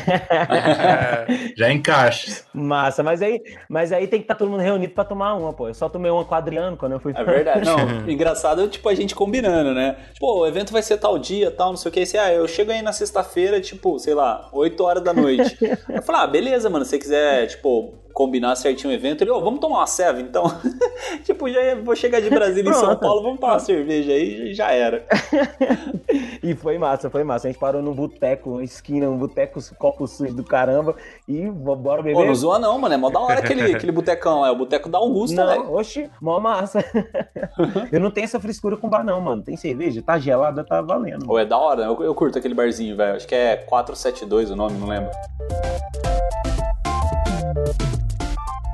<laughs> já encaixa. Massa, mas aí, mas aí tem que estar tá todo mundo reunido para tomar uma, pô. Eu só tomei uma quadriano quando eu fui. É verdade. <laughs> Não, engraçado, tipo, a gente combinando, né? Pô, o evento vai ser tal dia, tal, não sei o que. Aí, ah, eu chego aí na sexta-feira, tipo, sei lá, 8 horas da noite. <laughs> eu falo, ah, beleza, mano, se você quiser, tipo, combinar certinho o evento, ele, ô, oh, vamos tomar uma serva então? <laughs> tipo, já vou chegar de Brasília em São Paulo, vamos tomar uma cerveja aí, já era. <laughs> e foi massa, foi massa. A gente parou num boteco, uma esquina, um boteco, copo sujo do caramba, e bora beber. Pô, não zoa não, mano, é mó da hora aquele, <laughs> aquele botecão, é o boteco da Augusta. Não, oxi, mó massa. eu não tenho essa frescura com bar não, mano. Tem cerveja, tá gelada, tá valendo. Pô, é da hora, eu, eu curto aquele barzinho, velho. Acho que é 472 o nome, não lembro.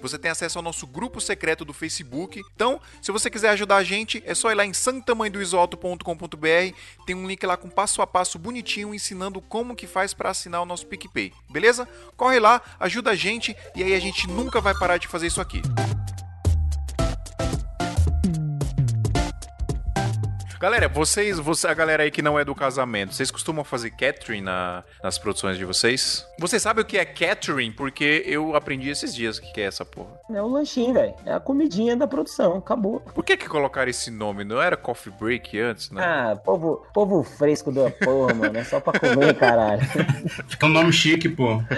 Você tem acesso ao nosso grupo secreto do Facebook. Então, se você quiser ajudar a gente, é só ir lá em santamanhodoisoalto.com.br. Tem um link lá com passo a passo bonitinho ensinando como que faz para assinar o nosso PicPay. Beleza? Corre lá, ajuda a gente e aí a gente nunca vai parar de fazer isso aqui. Galera, vocês, você, a galera aí que não é do casamento, vocês costumam fazer catering na, nas produções de vocês? Você sabe o que é catering? Porque eu aprendi esses dias o que é essa porra. É o lanchinho, velho. É a comidinha da produção, acabou. Por que que colocaram esse nome? Não era coffee break antes, né? Ah, povo, povo fresco da porra, mano. É só pra comer, caralho. <laughs> Fica um nome chique, pô. <laughs>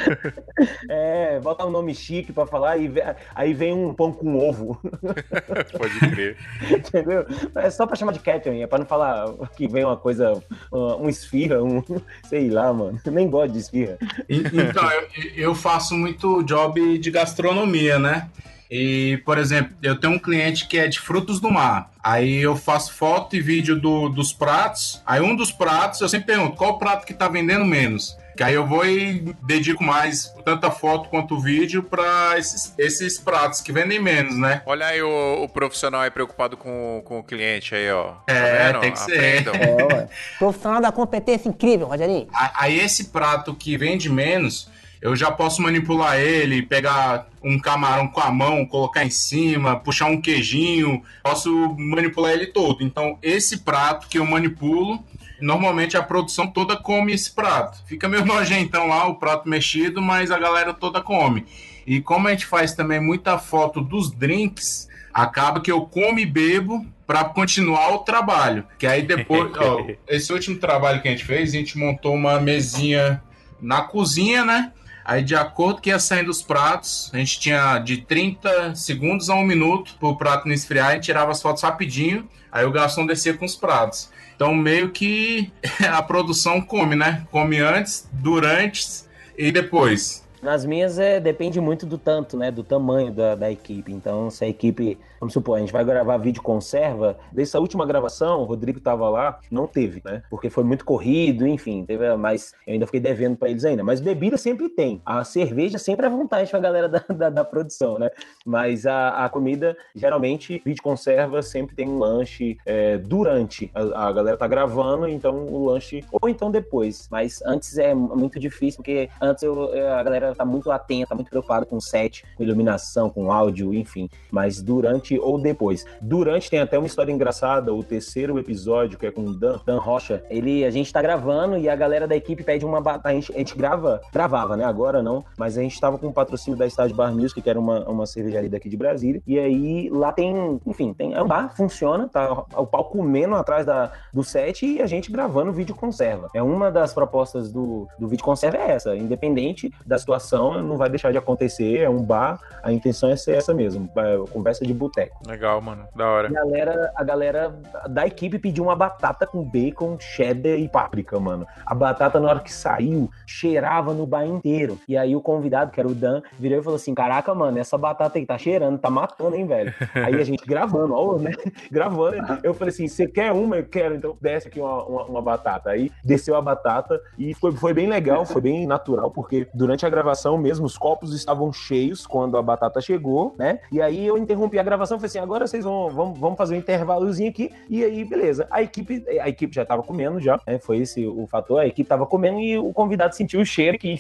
É, bota um nome chique pra falar e aí vem um pão com ovo. <laughs> Pode crer. Entendeu? É só pra chamar de catering, é pra não falar que vem uma coisa, um esfirra, um, <laughs> sei lá, mano. Nem gosto de esfirra. Então, eu, eu faço muito job de gastronomia, né? E, por exemplo, eu tenho um cliente que é de frutos do mar. Aí eu faço foto e vídeo do, dos pratos. Aí um dos pratos, eu sempre pergunto, qual prato que tá vendendo menos? Que aí eu vou e dedico mais tanto a foto quanto o vídeo para esses, esses pratos que vendem menos, né? Olha aí o, o, profissional aí preocupado com, com o cliente aí, ó. Tá é, tem que Aprendam. ser. É, profissional da competência incrível, Rogerinho. Aí esse prato que vende menos, eu já posso manipular ele, pegar um camarão com a mão, colocar em cima, puxar um queijinho, posso manipular ele todo. Então, esse prato que eu manipulo, normalmente a produção toda come esse prato. Fica meio <laughs> nojentão lá o prato mexido, mas a galera toda come. E como a gente faz também muita foto dos drinks, acaba que eu como e bebo para continuar o trabalho. Que aí depois, <laughs> ó, esse último trabalho que a gente fez, a gente montou uma mesinha na cozinha, né? Aí, de acordo que ia saindo os pratos, a gente tinha de 30 segundos a um minuto para o prato não esfriar, a gente tirava as fotos rapidinho, aí o garçom descia com os pratos. Então, meio que <laughs> a produção come, né? Come antes, durante e depois. Nas minhas é, depende muito do tanto, né? Do tamanho da, da equipe. Então, se a equipe, vamos supor, a gente vai gravar vídeo conserva, dessa última gravação, o Rodrigo tava lá, não teve, né? Porque foi muito corrido, enfim, teve, mas eu ainda fiquei devendo para eles ainda. Mas bebida sempre tem. A cerveja sempre é vontade pra galera <laughs> da, da, da produção, né? Mas a, a, comida, geralmente, vídeo conserva sempre tem um lanche é, durante. A, a galera tá gravando, então o lanche, ou então depois. Mas antes é muito difícil, porque antes eu, a galera tá muito atenta, muito preocupada com set, com iluminação, com áudio, enfim. Mas durante durante ou depois. Durante tem até uma história engraçada, o terceiro episódio, que é com o Dan, Dan Rocha, ele, a gente tá gravando e a galera da equipe pede uma batata. A gente, grava, gravava, né? Agora não, mas a gente tava com o patrocínio da Estádio Bar Music, que era uma, uma cervejaria daqui de Brasília. E aí lá tem, enfim, tem, é um bar, funciona, tá o pau comendo atrás da, do set e a gente gravando vídeo conserva. É uma das propostas do, do vídeo conserva é essa, independente da situação, não vai deixar de acontecer, é um bar, a intenção é ser essa mesmo, é conversa de boteco. Legal, mano, da hora. A galera, a galera da equipe pediu uma batata com bacon, cheddar e páprica, mano. A batata, na hora que saiu, cheirava no bar inteiro. E aí o convidado, que era o Dan, virou e falou assim: Caraca, mano, essa batata aí tá cheirando, tá matando, hein, velho? <laughs> aí a gente gravando, ó, né? <laughs> Gravando. Eu falei assim: Você quer uma? Eu quero, então desce aqui uma, uma, uma batata. Aí desceu a batata e foi, foi bem legal, foi bem natural, porque durante a gravação mesmo, os copos estavam cheios quando a batata chegou, né? E aí eu interrompi a gravação e falei assim: agora vocês vão, vão, vão fazer um intervalozinho aqui. E aí, beleza. A equipe, a equipe já tava comendo já, né? Foi esse o fator. A equipe tava comendo e o convidado sentiu o cheiro que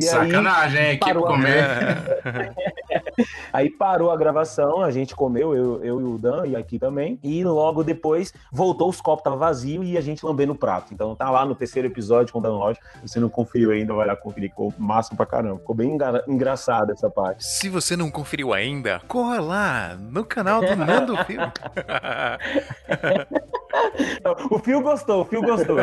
Sacanagem, aí, hein? Equipe comer. <laughs> aí parou a gravação, a gente comeu, eu, eu e o Dan, e aqui também. E logo depois voltou, os copos tava vazio e a gente lambendo o prato. Então tá lá no terceiro episódio com o Dan. Se você não conferiu ainda, vai lá conferir. Ficou massa pra caramba. Ficou bem engra engraçado essa parte. Se você não conferiu ainda, corra lá no canal do Nando Filme. o Fio gostou, o Fio gostou.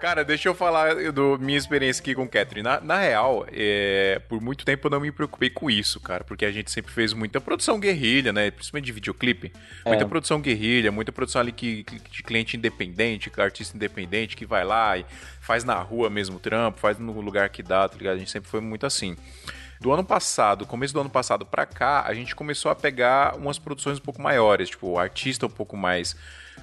Cara, deixa eu falar do minha experiência aqui com o Catherine. Na, na real, é, por muito tempo eu não me preocupei com isso, cara, porque a gente sempre fez muita produção guerrilha, né? Principalmente de videoclipe. Muita é. produção guerrilha, muita produção ali que, de cliente independente, artista independente que vai lá e faz na rua mesmo o trampo, faz no lugar que dá, tá ligado? A gente sempre foi muito assim. Do ano passado, começo do ano passado pra cá, a gente começou a pegar umas produções um pouco maiores, tipo, artista um pouco mais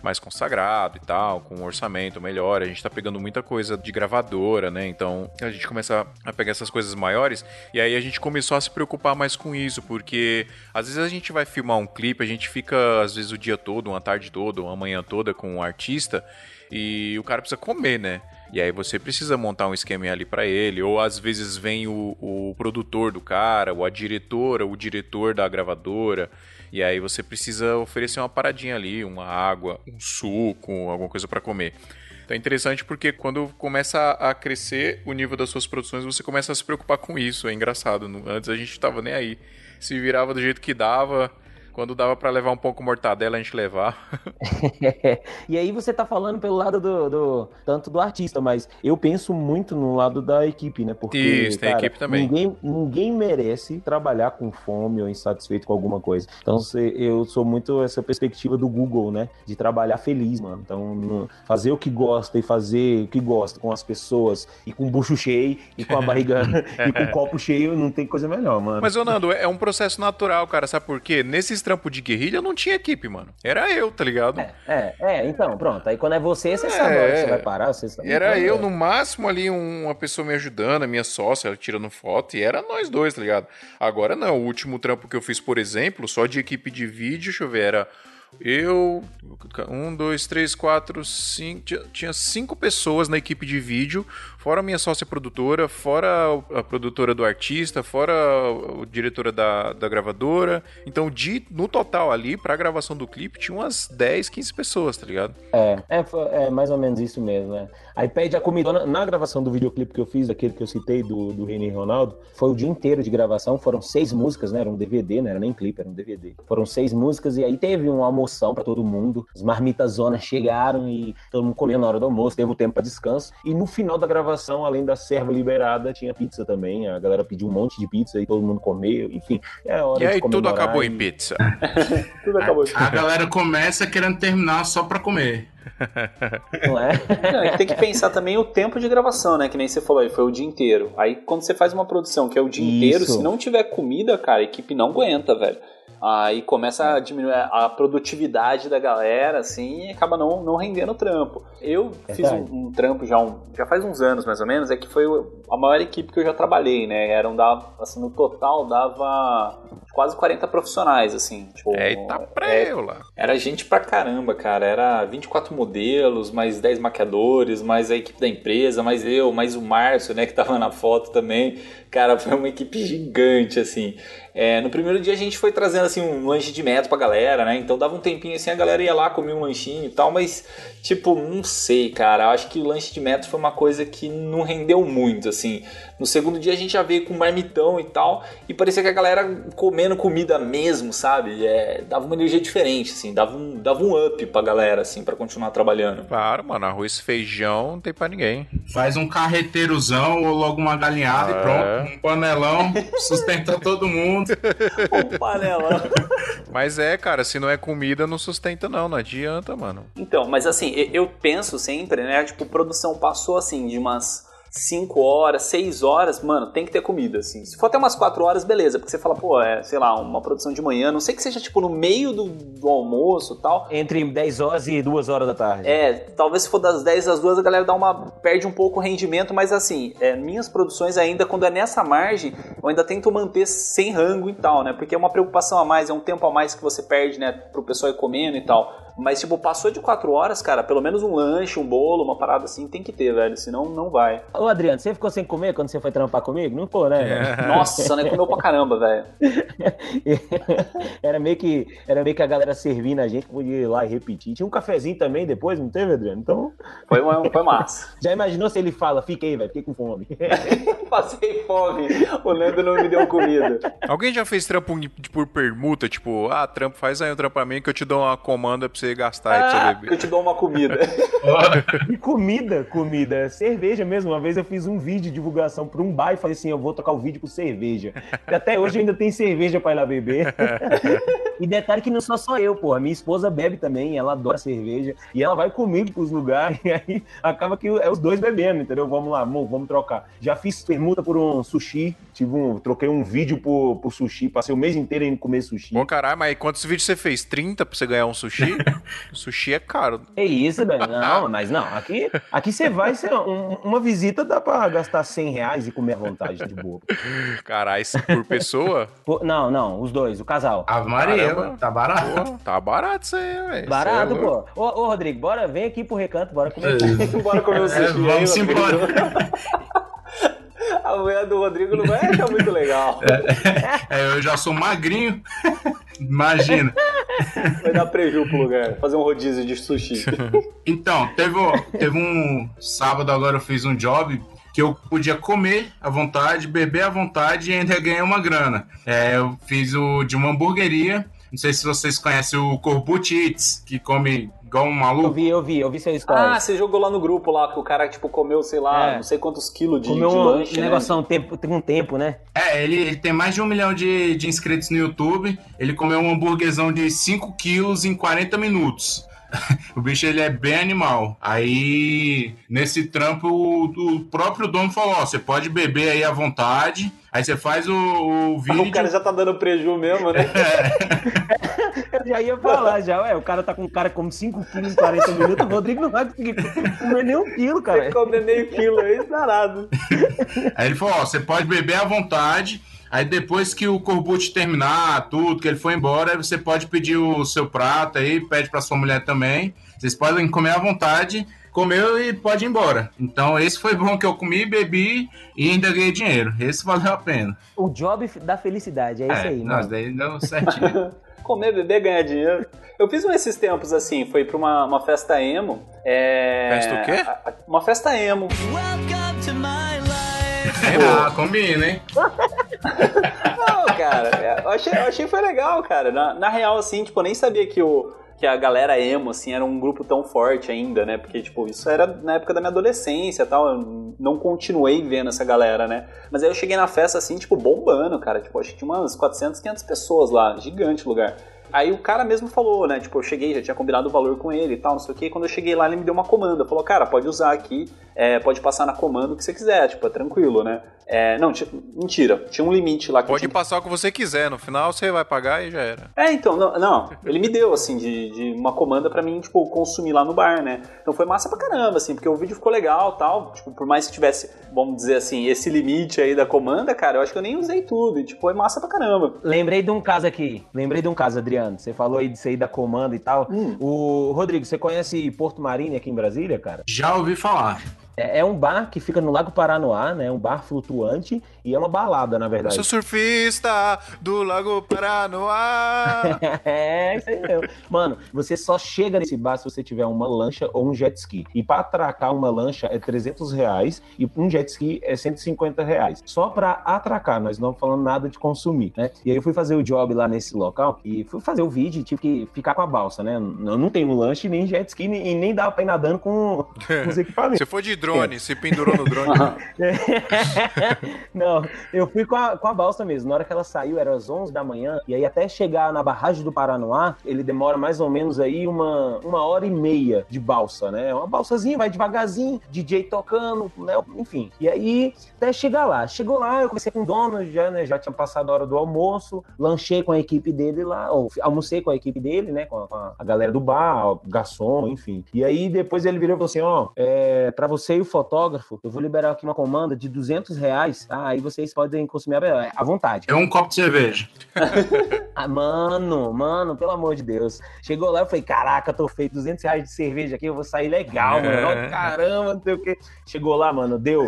mais consagrado e tal, com um orçamento melhor. A gente tá pegando muita coisa de gravadora, né? Então a gente começa a pegar essas coisas maiores e aí a gente começou a se preocupar mais com isso, porque às vezes a gente vai filmar um clipe, a gente fica às vezes o dia todo, uma tarde toda, uma manhã toda com um artista e o cara precisa comer, né? E aí você precisa montar um esquema ali para ele, ou às vezes vem o, o produtor do cara, ou a diretora, o diretor da gravadora. E aí você precisa oferecer uma paradinha ali, uma água, um suco, alguma coisa para comer. Então é interessante porque quando começa a crescer o nível das suas produções, você começa a se preocupar com isso. É engraçado. Antes a gente tava nem aí. Se virava do jeito que dava, quando dava para levar um pouco mortadela, a gente levar. <laughs> e aí você tá falando pelo lado do, do, tanto do artista, mas eu penso muito no lado da equipe, né? Porque Isso, tem cara, equipe também. Ninguém, ninguém merece trabalhar com fome ou insatisfeito com alguma coisa. Então eu sou muito essa perspectiva do Google, né? De trabalhar feliz, mano. Então fazer o que gosta e fazer o que gosta com as pessoas e com o bucho cheio e com a barriga <laughs> <laughs> e com o copo cheio, não tem coisa melhor, mano. Mas, ô Nando, é um processo natural, cara. Sabe por quê? Nesses trampo de guerrilha, não tinha equipe, mano. Era eu, tá ligado? É, é, é então, pronto. Aí quando é você, você é, sabe que você vai parar. Você sabe era eu, é. no máximo, ali, um, uma pessoa me ajudando, a minha sócia, ela tirando foto, e era nós dois, tá ligado? Agora não, o último trampo que eu fiz, por exemplo, só de equipe de vídeo, deixa eu ver, era eu, um, dois, três, quatro, cinco. Tinha cinco pessoas na equipe de vídeo, fora a minha sócia produtora, fora a produtora do artista, fora a diretora da, da gravadora. Então, de, no total ali, pra gravação do clipe, tinha umas 10, 15 pessoas, tá ligado? É, é, é mais ou menos isso mesmo, né? Aí pede a comida. Na, na gravação do videoclipe que eu fiz, aquele que eu citei do, do René Ronaldo, foi o dia inteiro de gravação, foram seis músicas, né? Era um DVD, não era nem clipe, era um DVD. Foram seis músicas e aí teve uma almoção para todo mundo. As marmitas zonas chegaram e todo mundo comeu na hora do almoço, teve o tempo para descanso. E no final da gravação, além da serva liberada, tinha pizza também. A galera pediu um monte de pizza e todo mundo comeu. Enfim, é hora E aí tudo acabou e... em pizza. <laughs> tudo acabou. A, a galera começa querendo terminar só para comer. Não é? <laughs> Não, é tem que pensar também o tempo de gravação, né? Que nem você falou aí, foi o dia inteiro. Aí quando você faz uma produção que é o dia Isso. inteiro, se não tiver comida, cara, a equipe não aguenta, velho. Aí começa a diminuir a produtividade da galera, assim, e acaba não, não rendendo trampo. Eu é fiz um, um, trampo já, um, já faz uns anos, mais ou menos, é que foi a maior equipe que eu já trabalhei, né? Era um, dava, assim, no total dava quase 40 profissionais, assim. Tipo, Eita preula! É, era gente pra caramba, cara. Era 24 modelos, mais 10 maquiadores, mais a equipe da empresa, mais eu, mais o Márcio, né, que tava na foto também. Cara, foi uma equipe gigante, assim. É, no primeiro dia a gente foi trazendo assim um lanche de metro pra galera, né? Então dava um tempinho assim, a galera ia lá, comia um lanchinho e tal, mas tipo, não sei, cara. Eu acho que o lanche de metro foi uma coisa que não rendeu muito, assim. No segundo dia a gente já veio com marmitão e tal, e parecia que a galera comendo comida mesmo, sabe? É, dava uma energia diferente, assim, dava um, dava um up pra galera, assim, para continuar trabalhando. Claro, mano, arroz e feijão não tem pra ninguém. Faz um carreteirozão ou logo uma galinhada é. e pronto. Um panelão, sustenta todo mundo. <laughs> um panelão. Mas é, cara, se não é comida, não sustenta não, não adianta, mano. Então, mas assim, eu penso sempre, né, tipo, produção passou assim de umas 5 horas, 6 horas, mano, tem que ter comida, assim. Se for até umas 4 horas, beleza, porque você fala, pô, é, sei lá, uma produção de manhã, não sei que seja, tipo, no meio do, do almoço e tal. Entre 10 horas e 2 horas da tarde. É, talvez se for das 10 às 2, a galera dá uma, perde um pouco o rendimento, mas assim, é, minhas produções ainda, quando é nessa margem, eu ainda tento manter sem rango e tal, né, porque é uma preocupação a mais, é um tempo a mais que você perde, né, pro pessoal ir comendo e tal. Mas, tipo, passou de quatro horas, cara, pelo menos um lanche, um bolo, uma parada assim, tem que ter, velho. Senão não vai. Ô, Adriano, você ficou sem comer quando você foi trampar comigo? Não ficou, né? É. Nossa, né? Comeu pra caramba, velho. <laughs> era, meio que, era meio que a galera servindo a gente, podia ir lá e repetir. Tinha um cafezinho também depois, não teve, Adriano? Então. Foi, foi massa. <laughs> Já imaginou se ele fala, fiquei, velho, fiquei com fome. <laughs> Passei fome. O Leandro não me deu comida. Alguém já fez trampo por permuta? Tipo, ah, trampo, faz aí um trampo pra mim que eu te dou uma comanda pra você você gastar ah, e pra você beber. Eu te dou uma comida. <laughs> e comida, comida. Cerveja mesmo. Uma vez eu fiz um vídeo de divulgação pra um bar e falei assim: eu vou tocar o vídeo com cerveja. E até hoje ainda tem cerveja pra ir lá beber. <laughs> e detalhe que não sou só eu, pô. A minha esposa bebe também, ela adora cerveja. E ela vai comigo pros lugares. <laughs> E aí acaba que é os dois bebendo, entendeu? Vamos lá, vamos, vamos trocar. Já fiz permuta por um sushi. Tive um, troquei um vídeo por, por sushi. Passei o mês inteiro indo comer sushi. Pô, caralho, mas quantos vídeos você fez? 30 pra você ganhar um sushi? <laughs> Sushi é caro. É isso, velho. Não, mas não. Aqui, aqui você vai, ser um, uma visita dá pra gastar 100 reais e comer à vontade de boa. Caralho, por pessoa? <laughs> Por, não, não, os dois, o casal. Ave Maria, Caramba. tá barato. Pô, tá barato isso aí, velho. Barato, é pô. Ô, ô, Rodrigo, bora, vem aqui pro recanto, bora comer. <laughs> bora comer o é, sushi. É, vamos aí, embora. A mulher do Rodrigo não vai achar muito legal. <laughs> É, é, eu já sou magrinho. <laughs> Imagina. Vai dar preju pro lugar. Fazer um rodízio de sushi. <laughs> Então, teve, teve um sábado agora eu fiz um job que eu podia comer à vontade, beber à vontade e ainda ganhar uma grana. É, eu fiz o de uma hamburgueria. Não sei se vocês conhecem o Corbucci que come igual um maluco. Eu vi, eu vi, eu vi seu história. Ah, você jogou lá no grupo lá, que o cara, tipo, comeu, sei lá, é. não sei quantos quilos de, comeu de lanche, um né? negócio um tempo, tem um tempo, né? É, ele, ele, tem mais de um milhão de, de inscritos no YouTube. Ele comeu um hambúrguerzão de 5 quilos em 40 minutos. <laughs> o bicho ele é bem animal. Aí, nesse trampo, o, o próprio dono falou: Ó, você pode beber aí à vontade. Aí você faz o, o vídeo. O cara já tá dando preju mesmo, né? <laughs> <laughs> É. Eu já ia falar, já, ué, o cara tá com um cara como 5 quilos em 40 minutos, o Rodrigo não vai conseguir comer nem um quilo, cara. Tem que comer meio quilo aí, danado. Aí ele falou: Ó, você pode beber à vontade. Aí depois que o Corbucci terminar tudo, que ele foi embora, você pode pedir o seu prato aí, pede para sua mulher também. Vocês podem comer à vontade, comeu e pode ir embora. Então esse foi bom que eu comi, bebi e ainda ganhei dinheiro. Esse valeu a pena. O job da felicidade, é, é isso aí, nós daí deu certinho. <laughs> comer, beber, ganhar dinheiro. Eu fiz um esses tempos assim, foi pra uma, uma festa emo. É... Festa o quê? Uma festa emo. Welcome to my life. Ah, combina, hein? Não, cara, é, eu achei, eu achei foi legal, cara. Na, na real, assim, tipo, eu nem sabia que o que a galera emo, assim, era um grupo tão forte ainda, né? Porque, tipo, isso era na época da minha adolescência tal. Eu não continuei vendo essa galera, né? Mas aí eu cheguei na festa, assim, tipo, bombando, cara. Tipo, acho que tinha umas 400, 500 pessoas lá. Gigante o lugar. Aí o cara mesmo falou, né? Tipo, eu cheguei, já tinha combinado o valor com ele e tal, não sei o que. Quando eu cheguei lá, ele me deu uma comanda. Falou, cara, pode usar aqui, é, pode passar na comanda o que você quiser, tipo, é tranquilo, né? É, não, tipo, mentira, tinha um limite lá. Que Pode tinha... passar o que você quiser, no final você vai pagar e já era. É, então, não, não, ele me deu, assim, de, de uma comanda pra mim, tipo, consumir lá no bar, né? Então foi massa pra caramba, assim, porque o vídeo ficou legal tal, tipo, por mais que tivesse, vamos dizer assim, esse limite aí da comanda, cara, eu acho que eu nem usei tudo, e, tipo, foi massa pra caramba. Lembrei de um caso aqui. Lembrei de um caso, Adriano. Você falou aí de sair da comanda e tal. Hum. O Rodrigo, você conhece Porto Marine aqui em Brasília, cara? Já ouvi falar. É é um bar que fica no Lago Paranoá, né? Um bar flutuante e é uma balada, na Eu verdade. sou surfista do Lago Paranoá. <laughs> é, isso aí mesmo. Mano, você só chega nesse bar se você tiver uma lancha ou um jet ski. E pra atracar uma lancha é 300 reais e um jet ski é 150 reais. Só pra atracar, nós não falando nada de consumir, né? E aí eu fui fazer o job lá nesse local e fui fazer o vídeo e tive que ficar com a balsa, né? Eu não tenho lanche, nem jet ski, e nem dava pra ir nadando com, com os <laughs> equipamentos. Você foi de drone, se pendurou no drone. <laughs> Não, eu fui com a, com a balsa mesmo. Na hora que ela saiu, era às 11 da manhã. E aí, até chegar na barragem do Paranoá, ele demora mais ou menos aí uma, uma hora e meia de balsa, né? Uma balsazinha, vai devagarzinho, DJ tocando, né? Enfim. E aí, até chegar lá. Chegou lá, eu comecei com o dono, já, né? Já tinha passado a hora do almoço, lanchei com a equipe dele lá, ou almocei com a equipe dele, né? Com a, com a galera do bar, o garçom, enfim. E aí, depois ele virou e falou assim: ó, é, pra você e o fotógrafo, eu vou liberar aqui uma comanda de 200 reais, tá? Aí vocês podem consumir à à vontade. É um copo de cerveja. <laughs> Ah, mano, mano, pelo amor de Deus. Chegou lá, eu falei, caraca, tô feito 200 reais de cerveja aqui, eu vou sair legal, É. mano. Ó, Caramba, não sei o quê. Chegou lá, mano, deu,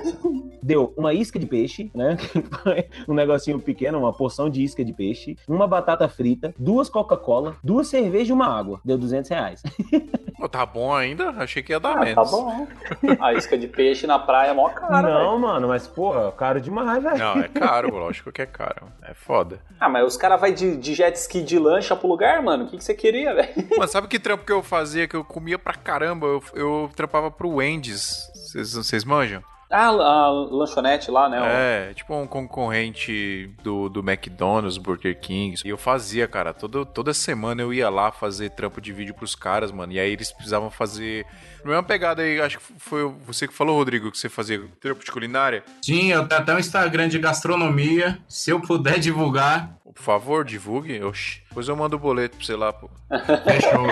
deu uma isca de peixe, né? <laughs> um negocinho pequeno, uma porção de isca de peixe, uma batata frita, duas Coca-Cola, duas cervejas e uma água. Deu 200 reais. <laughs> Pô, tá bom ainda? Achei que ia dar Ah, menos. tá bom. <laughs> A isca de peixe na praia é mó cara, não, velho. mano, mas, porra, caro demais, velho. Não, é <laughs> caro, lógico que é caro. É foda. Ah, mas os caras vão de, de jet ski de lancha pro lugar, mano. O que, que você queria, velho? Mano, sabe que trampo que eu fazia que eu comia pra caramba? Eu, eu trampava pro Wendy's. Vocês- Vocês manjam? Ah, a lanchonete lá, né? o- É, tipo um concorrente do, do McDonald's, Burger King. E eu fazia, cara, todo, toda semana eu ia lá fazer trampo de vídeo pros caras, mano. E aí eles precisavam fazer. Mesma pegada aí, acho que foi você que falou, Rodrigo, que você fazia trampo de culinária. Sim, eu tenho até um Instagram de gastronomia. Se eu puder divulgar, Por favor, divulgue. Oxi. Depois eu mando o boleto pra você lá, pô. <laughs> fechou.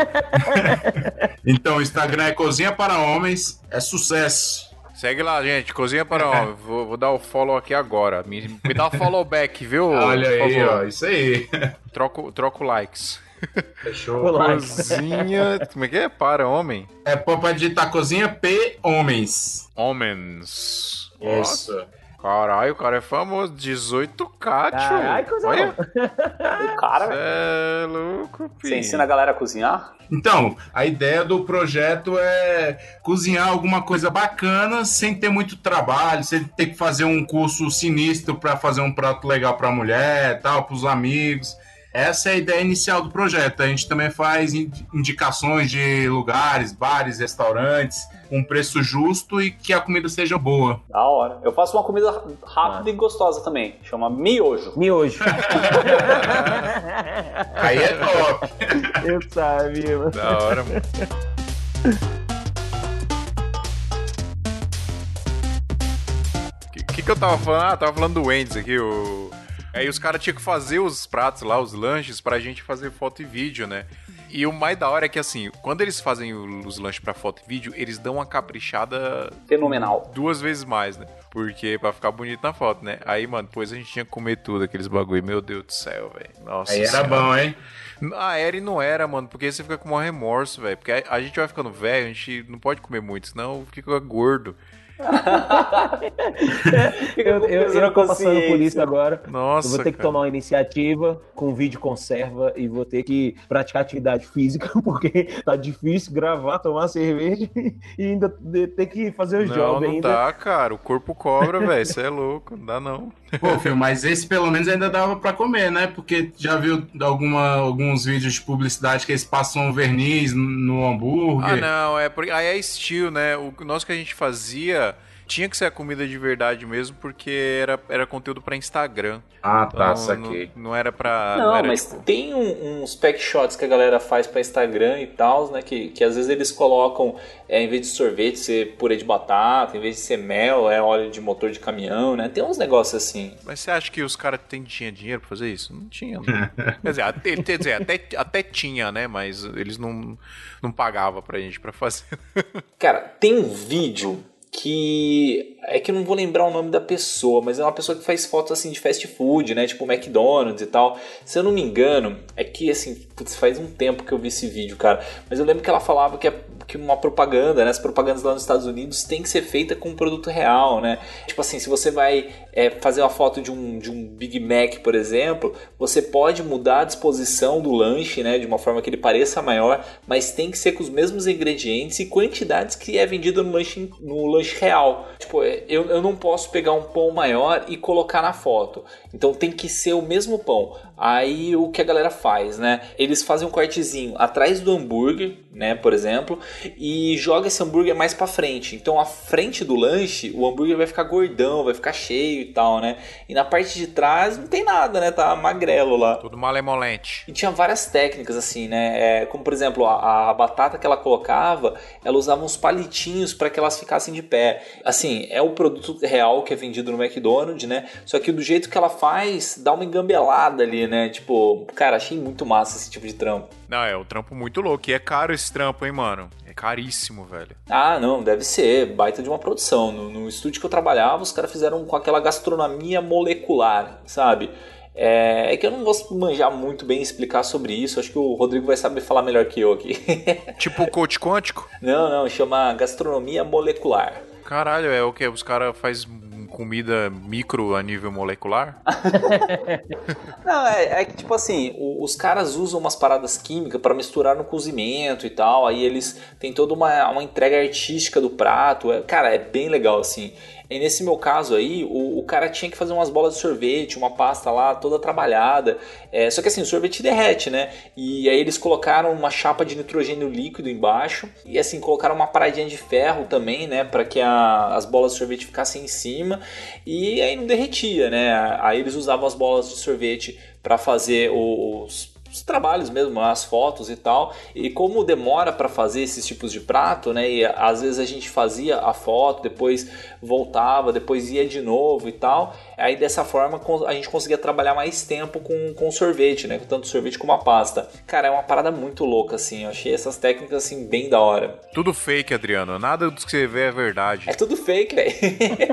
<laughs> então, o Instagram é Cozinha para Homens. É sucesso. Segue lá, gente. Cozinha para <laughs> homem. Vou, vou dar o follow aqui agora. Me, me dá o follow back, viu? <laughs> Olha Por aí, favor. ó. Isso aí. <laughs> Troco, troco likes. Fechou. Cozinha. Como é que é? Para homem? É pra digitar Cozinha P Homens. Homens. Isso. Caralho, o cara é famoso. 18k, tio. Caralho, coisa Olha. <laughs> O cara, velho. É louco, pi. Você ensina a galera a cozinhar? Então, a ideia do projeto é cozinhar alguma coisa bacana sem ter muito trabalho, sem ter que fazer um curso sinistro para fazer um prato legal para a mulher, tal, para os amigos. Essa é a ideia inicial do projeto. A gente também faz indi- indicações de lugares, bares, restaurantes, com preço justo e que a comida seja boa. Da hora. Eu faço uma comida rápida e gostosa também. Chama miojo. Miojo. <laughs> Aí é top. <laughs> Eu sabia, mano. Da hora, mano. O que, que, que eu tava falando? Ah, tava falando do Wendy's aqui. O... Aí os caras tinham que fazer os pratos lá, os lanches, pra gente fazer foto e vídeo, né? E o mais da hora é que, assim, quando eles fazem os lanches pra foto e vídeo, eles dão uma caprichada Fenomenal. duas vezes mais, né? Porque pra ficar bonito na foto, né? Aí, mano, depois a gente tinha que comer tudo, aqueles bagulho. Meu Deus do céu, velho. Nossa Aí era Senhora. bom, hein? A era e não era, mano, porque aí você fica com maior remorso, velho. Porque a, a gente vai ficando velho, a gente não pode comer muito, senão fica gordo. <laughs> Eu, eu, eu tô passando por isso agora. Nossa, eu vou ter que cara. tomar uma iniciativa com vídeo conserva e vou ter que praticar atividade física, <laughs> porque tá difícil gravar, tomar cerveja e ainda ter que fazer os Não, jogos não ainda. dá, cara. O corpo cobra, velho. Você é louco. Não dá, não. Pô, filho, mas esse pelo menos ainda dava pra comer, né? Porque já viu alguma, alguns vídeos de publicidade que eles passam verniz no hambúrguer. Ah, não. É aí é estilo, né? O nosso que a gente fazia, tinha que ser a comida de verdade mesmo, porque era, era conteúdo para Instagram. Ah, tá, Então, saquei. Não, não era pra. Não, era, mas tipo, tem um- uns pack shots que a galera faz pra Instagram e tal, né? Que, que às vezes eles colocam, é, em vez de sorvete, ser purê de batata, em vez de ser mel, é óleo de motor de caminhão, né? Tem uns negócios assim. Mas você acha que os caras têm- tinham dinheiro pra fazer isso? Não tinha. Não. <laughs> quer dizer, até, quer dizer até, até tinha, né? Mas eles não, não pagavam pra gente pra fazer. Cara, tem um vídeo que é que eu não vou lembrar o nome da pessoa, mas é uma pessoa que faz fotos assim de fast food, né? Tipo McDonald's e tal. Se eu não me engano, é que assim, putz, faz um tempo que eu vi esse vídeo, cara. Mas eu lembro que ela falava que, é, que uma propaganda, né? As propagandas lá nos Estados Unidos tem que ser feita com um produto real, né? Tipo assim, se você vai é, fazer uma foto de um, de um Big Mac, por exemplo, você pode mudar a disposição do lanche, né? De uma forma que ele pareça maior, mas tem que ser com os mesmos ingredientes e quantidades que é vendido no lanche, no lanche real. Tipo, eu, eu não posso pegar um pão maior e colocar na foto. Então tem que ser o mesmo pão. Aí o que a galera faz, né? Eles fazem um cortezinho atrás do hambúrguer, né? Por exemplo, e joga esse hambúrguer mais pra frente. Então a frente do lanche, o hambúrguer vai ficar gordão, vai ficar cheio e tal, né? E na parte de trás não tem nada, né? Tá magrelo lá. Tudo malemolente. E tinha várias técnicas assim, né? É, como por exemplo, a, a batata que ela colocava, ela usava uns palitinhos para que elas ficassem de pé. Assim, é o produto real que é vendido no McDonald's, né? Só que do jeito que ela faz, dá uma engambelada ali, né? Tipo, cara, achei muito massa esse tipo de trampo. Não, é um trampo muito louco. E é caro esse trampo, hein, mano? É caríssimo, velho. Ah, não, deve ser. Baita de uma produção. No, no estúdio que eu trabalhava, os caras fizeram com aquela gastronomia molecular, sabe? É, é que eu não vou manjar muito bem explicar sobre isso. Acho que o Rodrigo vai saber falar melhor que eu aqui. <laughs> Tipo o coach quântico? não, não, chama gastronomia molecular. Caralho, é o que? Os caras fazem comida micro a nível molecular? <laughs> Não, é, é que tipo assim, os caras usam umas paradas químicas para misturar no cozimento e tal, aí eles têm toda uma, uma entrega artística do prato, é- cara, é bem legal assim. E nesse meu caso aí, o, o cara tinha que fazer umas bolas de sorvete, uma pasta lá toda trabalhada, é, só que assim, o sorvete derrete, né? E aí eles colocaram uma chapa de nitrogênio líquido embaixo, e assim, colocaram uma paradinha de ferro também, né, para que a- as bolas de sorvete ficassem em cima, e aí não derretia, né? Aí eles usavam as bolas de sorvete para fazer os, os trabalhos mesmo, as fotos e tal. E como demora para fazer esses tipos de prato, né? E às vezes a gente fazia a foto, depois voltava, depois ia de novo e tal. Aí dessa forma a gente conseguia trabalhar mais tempo com, com sorvete, né? Com tanto sorvete como a pasta. Cara, é uma parada muito louca, assim. Eu achei essas técnicas assim bem da hora. Tudo fake, Adriano. Nada do que você vê é verdade. É tudo fake, velho.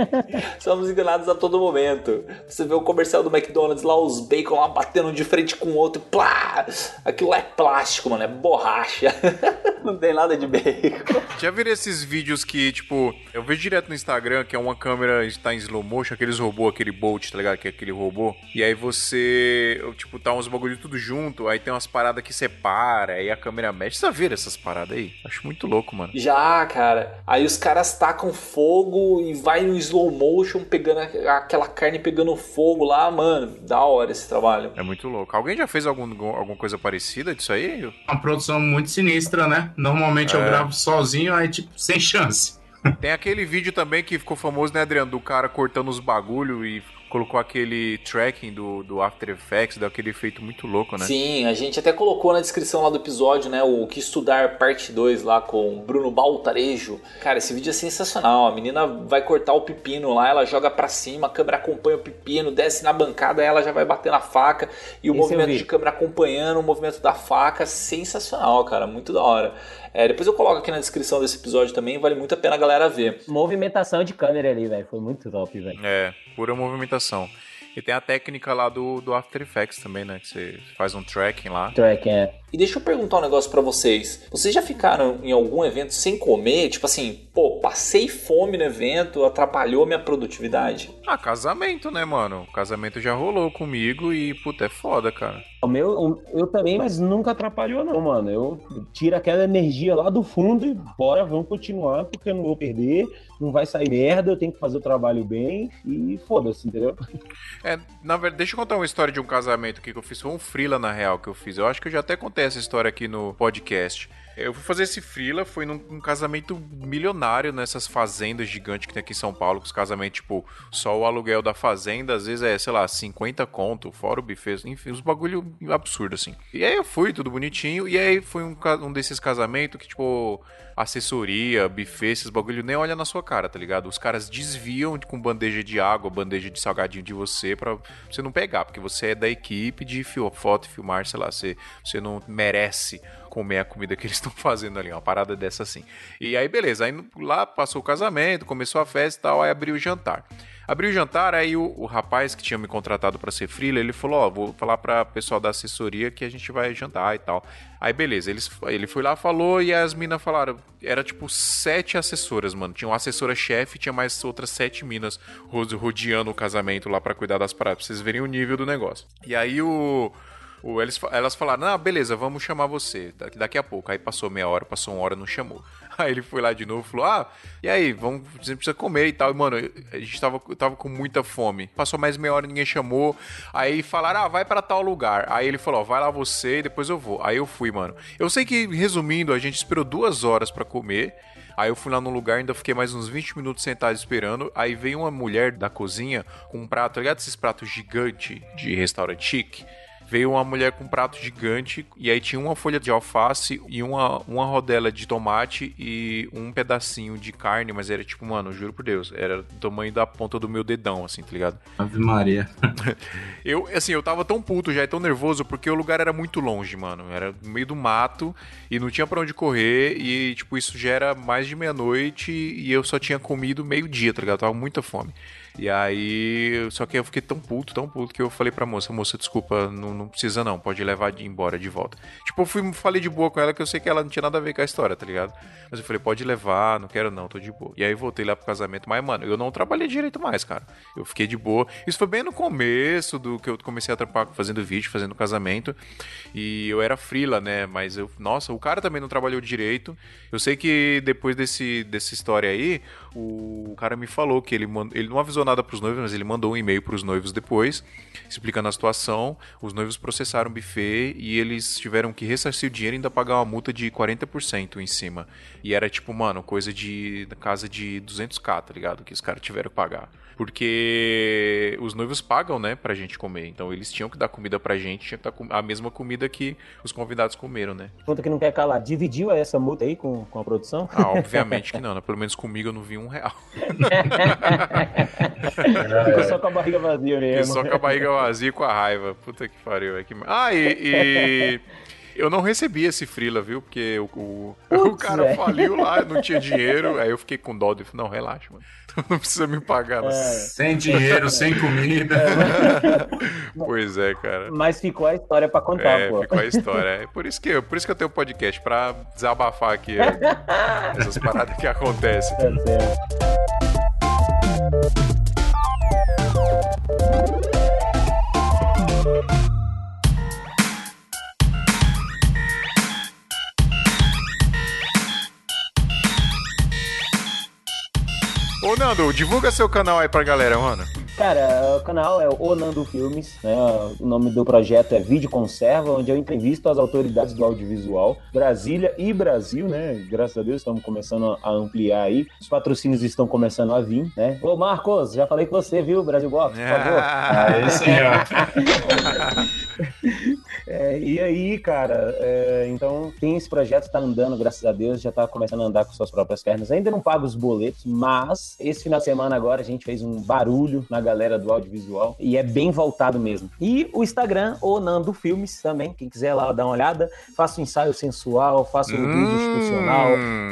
<laughs> Somos enganados a todo momento. Você vê o comercial do McDonald's lá, os bacon lá batendo de frente com o outro, plá! Aquilo lá é plástico, mano, é borracha. <laughs> Não tem nada de bacon. Já viram esses vídeos que, tipo, eu vejo direto no Instagram que é uma câmera está em slow motion, aqueles robôs, aquele Bolt, tá ligado? Que é aquele robô. E aí você, tipo, tá uns bagulho tudo junto, aí tem umas paradas que separa, aí a câmera mexe. Você já viram essas paradas aí? Acho muito louco, mano. Já, cara. Aí os caras tacam fogo e vai no slow motion pegando aquela carne pegando fogo lá, mano. Da hora esse trabalho. É muito louco. Alguém já fez algum, alguma coisa parecida disso aí? Uma produção muito sinistra, né? Normalmente eu É. gravo sozinho, aí tipo, sem chance. Tem aquele vídeo também que ficou famoso, né, Adriano? Do cara cortando os bagulho e colocou aquele tracking do, do After Effects, deu aquele efeito muito louco, né? Sim, a gente até colocou na descrição lá do episódio, né? O que estudar parte 2 lá com o Bruno Baltarejo. Cara, esse vídeo é sensacional. A menina vai cortar o pepino lá, ela joga pra cima, a câmera acompanha o pepino, desce na bancada, ela já vai bater na faca. E o Esse movimento vi. de câmera acompanhando o movimento da faca, sensacional, cara. Muito da hora. É, depois eu coloco aqui na descrição desse episódio também, vale muito a pena a galera ver. Movimentação de câmera ali, velho. Foi muito top, velho. É, pura movimentação. E tem a técnica lá do, do After Effects também, né? Que você faz um tracking lá. Track, é. E deixa eu perguntar um negócio pra vocês. Vocês já ficaram em algum evento sem comer? Tipo assim, pô, passei fome no evento, atrapalhou minha produtividade? Ah, casamento, né, mano? O casamento já rolou comigo e, puta, é foda, cara. O meu, o- eu também, mas nunca atrapalhou, não, mano. Eu tiro aquela energia lá do fundo e bora, vamos continuar, porque eu não vou perder, não vai sair merda, eu tenho que fazer o trabalho bem e foda-se, entendeu? É, na verdade, deixa eu contar uma história de um casamento aqui que eu fiz. Foi um freela, na real, que eu fiz. Eu acho que eu já até contei essa história aqui no podcast. Eu fui fazer esse frila, foi num, num casamento milionário nessas fazendas gigantes que tem aqui em São Paulo, com os casamentos, tipo, só o aluguel da fazenda, às vezes é, sei lá, 50 conto, fora o buffet, enfim, os bagulho absurdo, assim. E aí eu fui, tudo bonitinho, e aí foi um, um desses casamentos que, tipo, assessoria, buffet, esses bagulho nem olha na sua cara, tá ligado? Os caras desviam com bandeja de água, bandeja de salgadinho de você pra você não pegar, porque você é da equipe de foto e filmar, sei lá, você, você não merece comer a comida que eles estão fazendo ali, uma parada dessa assim. E aí, beleza, aí lá passou o casamento, começou a festa e tal, aí abriu o jantar. Abriu o jantar, aí o, o rapaz que tinha me contratado para ser freela, ele falou, ó, oh, vou falar para pessoal da assessoria que a gente vai jantar e tal. Aí beleza, eles, ele foi lá, falou e as minas falaram, era tipo sete assessoras, mano. Tinha uma assessora-chefe, tinha mais outras sete minas rodeando o casamento lá para cuidar das paradas, pra vocês verem o nível do negócio. E aí o eles, elas falaram, ah, beleza, vamos chamar você daqui, a pouco. Aí passou meia hora, passou uma hora, não chamou. <laughs> Aí ele foi lá de novo falou: Ah, e aí, vamos, você precisa comer e tal. E, mano, a gente tava, tava com muita fome. Passou mais meia hora, ninguém chamou. Aí falaram: Ah, vai para tal lugar. Aí ele falou: Vai lá você e depois eu vou. Aí eu fui, mano. Eu sei que, resumindo, a gente esperou duas horas para comer. Aí eu fui lá no lugar, ainda fiquei mais uns 20 minutos sentado esperando. Aí veio uma mulher da cozinha com um prato, tá ligado? Esses pratos gigantes de restaurante chique veio uma mulher com um prato gigante e aí tinha uma folha de alface e uma, uma rodela de tomate e um pedacinho de carne, mas era tipo, mano, juro por Deus, era do tamanho da ponta do meu dedão, assim, tá ligado? Ave Maria. <laughs> eu, assim, eu tava tão puto já, tão nervoso, porque o lugar era muito longe, mano. Era no meio do mato e não tinha para onde correr e, tipo, isso já era mais de meia-noite e eu só tinha comido meio-dia, tá ligado? Eu tava com muita fome. E aí, só que eu fiquei tão puto, tão puto, que eu falei pra moça, moça, desculpa, não, não precisa não, pode levar de embora de volta. Tipo, eu fui, falei de boa com ela, que eu sei que ela não tinha nada a ver com a história, tá ligado? Mas eu falei, pode levar, não quero não, tô de boa. E aí voltei lá pro casamento, mas, mano, eu não trabalhei direito mais, cara. Eu fiquei de boa. Isso foi bem no começo do que eu comecei a trampar fazendo vídeo, fazendo casamento. E eu era frila, né? Mas eu, nossa, o cara também não trabalhou direito. Eu sei que depois desse, dessa história aí, o cara me falou que ele, mand... ele não avisou nada para os noivos, mas ele mandou um e-mail para os noivos depois, explicando a situação. Os noivos processaram o buffet e eles tiveram que ressarcir o dinheiro e ainda pagar uma multa de 40% em cima. E era tipo, mano, coisa de casa de 200k, tá ligado? Que os caras tiveram que pagar. Porque os noivos pagam, né, pra gente comer. Então eles tinham que dar comida pra gente, tinha que dar a mesma comida que os convidados comeram, né? Conta que não quer calar. Dividiu essa multa aí com, com a produção? Ah, obviamente que não, né? Pelo menos comigo eu não vi um real. <laughs> Ficou só com a barriga vazia mesmo. Ficou só com a barriga vazia e com a raiva. Puta que pariu. É que... Ah, e... e... Eu não recebi esse frila, viu? Porque o, o, Putz, o cara é. faliu lá, não tinha dinheiro. Aí eu fiquei com dó. de não, relaxa, mano. <laughs> não precisa me pagar. É. Sem dinheiro, sem comida. É. <laughs> pois é, cara. Mas ficou a história pra contar, é, pô. ficou a história. É por isso que, por isso que eu tenho podcast, pra desabafar aqui é, <laughs> essas paradas que acontecem. É certo. Nando, divulga seu canal aí pra galera, mano. Cara, o canal é o Nando Filmes, né? O nome do projeto é Vídeo Conserva, onde eu entrevisto as autoridades do audiovisual, Brasília e Brasil, né? Graças a Deus estamos começando a ampliar aí. Os patrocínios estão começando a vir, né? Ô Marcos, já falei com você, viu, Brasil Box, por favor. <laughs> Ah, esse <laughs> É, e aí, cara, é, então tem esse projeto, tá andando, graças a Deus, já tá começando a andar com suas próprias pernas. Ainda não paga os boletos, mas esse final de semana agora a gente fez um barulho na galera do audiovisual e é bem voltado mesmo. E o Instagram, o Nando Filmes também, quem quiser lá dar uma olhada, faça um ensaio sensual, faça um hum. vídeo institucional.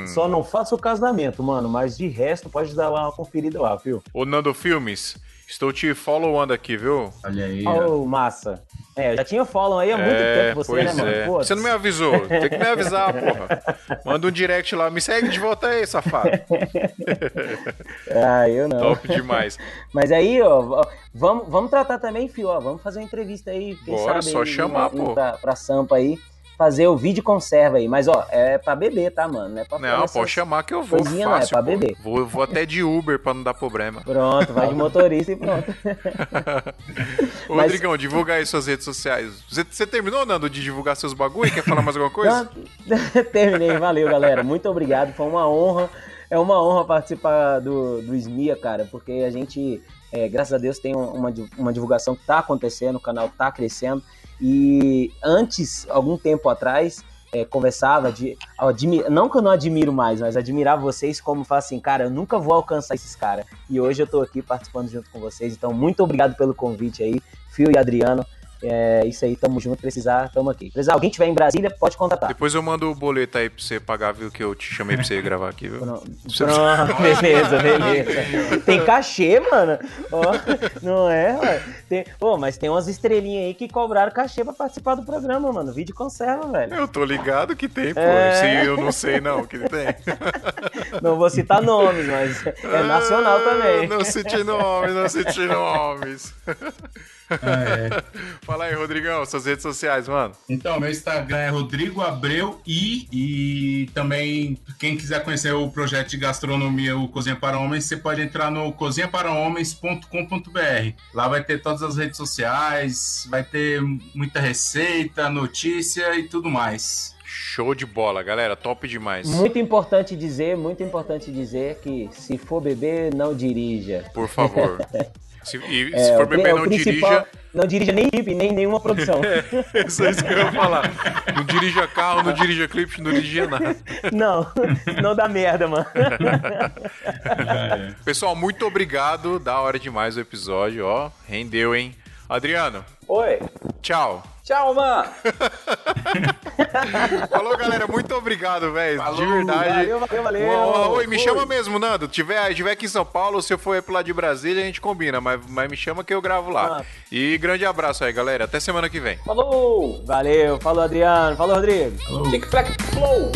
Só não faça o casamento, mano, mas de resto pode dar lá uma conferida lá, viu? O Nando Filmes. Estou te followando aqui, viu? Olha aí. Oh, massa. É, eu já tinha follow aí há muito é, tempo você, né, mano? É. Você não me avisou. Tem que me avisar, porra. Manda um direct lá. Me segue de volta aí, safado. <laughs> ah, eu não. Top demais. Mas aí, ó, vamos, vamos tratar também, fio, ó. Vamos fazer uma entrevista aí. Quem Bora, sabe, só chamar, pô. Pra, pra Sampa aí fazer o vídeo conserva aí. Mas, ó, é pra beber, tá, mano? Não é pra Não, pode chamar que eu vou. Coisinha não, é fácil, pra beber. Vou, vou até de Uber pra não dar problema. Pronto, vai de motorista e pronto. <laughs> Ô, Mas- Rodrigão, divulga aí suas redes sociais. Você, você terminou, Nando, de divulgar seus bagulho? Quer falar mais alguma coisa? Não, <laughs> Terminei, valeu, galera. Muito obrigado. Foi uma honra. É uma honra participar do, do SMIA, cara, porque a gente, é, graças a Deus, tem uma, uma divulgação que tá acontecendo, o canal tá crescendo. E antes, algum tempo atrás, é, conversava, de, não que eu não admiro mais, mas admirar vocês como falar assim, cara, eu nunca vou alcançar esses caras. E hoje eu tô aqui participando junto com vocês. Então, muito obrigado pelo convite aí, Fio e Adriano. É isso aí, tamo junto. Precisar, tamo aqui. Precisar, alguém tiver em Brasília, pode contatar. Depois eu mando o boleto aí pra você pagar, viu? Que eu te chamei pra você gravar aqui, viu? Pronto, Pronto, <laughs> beleza, beleza. Tem cachê, mano. Ó, não é, ué. Tem... Pô, mas tem umas estrelinhas aí que cobraram cachê pra participar do programa, mano. Vídeo conserva, velho. Eu tô ligado que tem, pô. É. Se eu não sei, não, que tem. <laughs> Não vou citar nomes, mas é nacional também. Ah, Não cite nomes, não cite nomes. <laughs> É. <laughs> Fala aí, Rodrigão, suas redes sociais, mano. Então, meu Instagram é Rodrigo Abreu I. E também, quem quiser conhecer o projeto de gastronomia, o Cozinha para Homens, você pode entrar no cozinhaparahomens.com.br. Lá vai ter todas as redes sociais, vai ter muita receita, notícia e tudo mais. Show de bola, galera. Top demais. Muito importante dizer, muito importante dizer que se for beber, não dirija. Por favor. <laughs> Se, e se É, for beber, é o não principal- dirija. Não dirija nem equipe, nem nenhuma produção. <laughs> Isso é isso que eu ia falar. Não dirija carro, não dirija clipe, não dirija nada. Não, não dá merda, mano. <laughs> Pessoal, muito obrigado. Da hora demais o episódio, ó. Rendeu, hein? Adriano, Oi. tchau. Tchau, mano. <laughs> Falou, galera. Muito obrigado, velho. De Falou, verdade. Valeu, valeu, valeu. Oi, me chama mesmo, Nando. Tiver, tiver aqui em São Paulo, se eu for pro lado de Brasília, a gente combina. Mas, mas me chama que eu gravo lá. Ah. E grande abraço aí, galera. Até semana que vem. Falou. Valeu, falou Adriano, falou Rodrigo. Tic, flac, flow.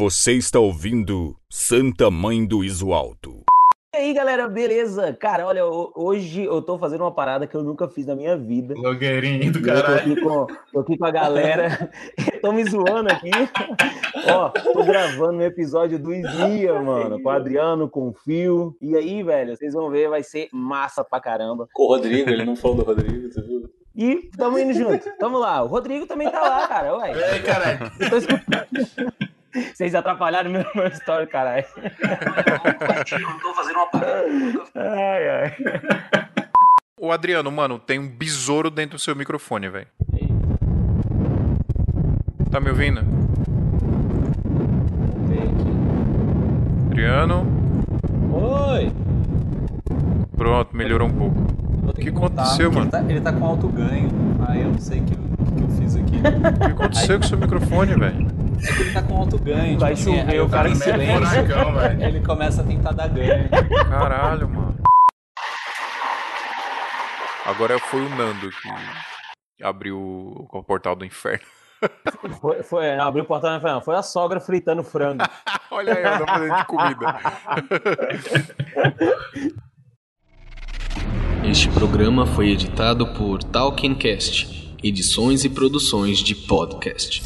Você está ouvindo Santa Mãe do Iso Alto. E aí, galera, beleza? Cara, olha, ho- hoje eu tô fazendo uma parada que eu nunca fiz na minha vida. Blogueirinho do Eu tô caralho. aqui com, tô aqui com a galera. <laughs> tô me zoando aqui. Ó, tô gravando um episódio do Ismia, mano. Com o Adriano, com o Fio. E aí, velho, vocês vão ver, vai ser massa pra caramba. Com o Rodrigo, ele não falou do Rodrigo, tu viu? E tamo indo junto. Tamo lá. O Rodrigo também tá lá, cara. Ué. E aí, caralho? Eu tô escutando. Vocês atrapalharam meu, meu story, caralho. tô fazendo uma parada. Ai, ai. Ô, Adriano, mano, tem um besouro dentro do seu microfone, velho. Tá me ouvindo? Adriano. Oi. Pronto, melhorou um pouco. Ter Que contar, aconteceu, mano? Ele tá, ele tá com alto ganho. Aí eu não sei o que, o que eu fiz aqui. O que aconteceu com o seu microfone, velho? É que ele tá com alto ganho. Vai tipo assim, chover, aí eu o cara em silêncio, furacão, velho. <laughs> Ele começa a tentar dar ganho. Caralho, mano. Agora foi o Nando que abriu o portal do inferno. <laughs> Foi, foi, abriu o e falou, não, foi a sogra fritando frango. <laughs> Olha aí, eu fazendo de comida. Este programa foi editado por Talkincast, edições e produções de podcast.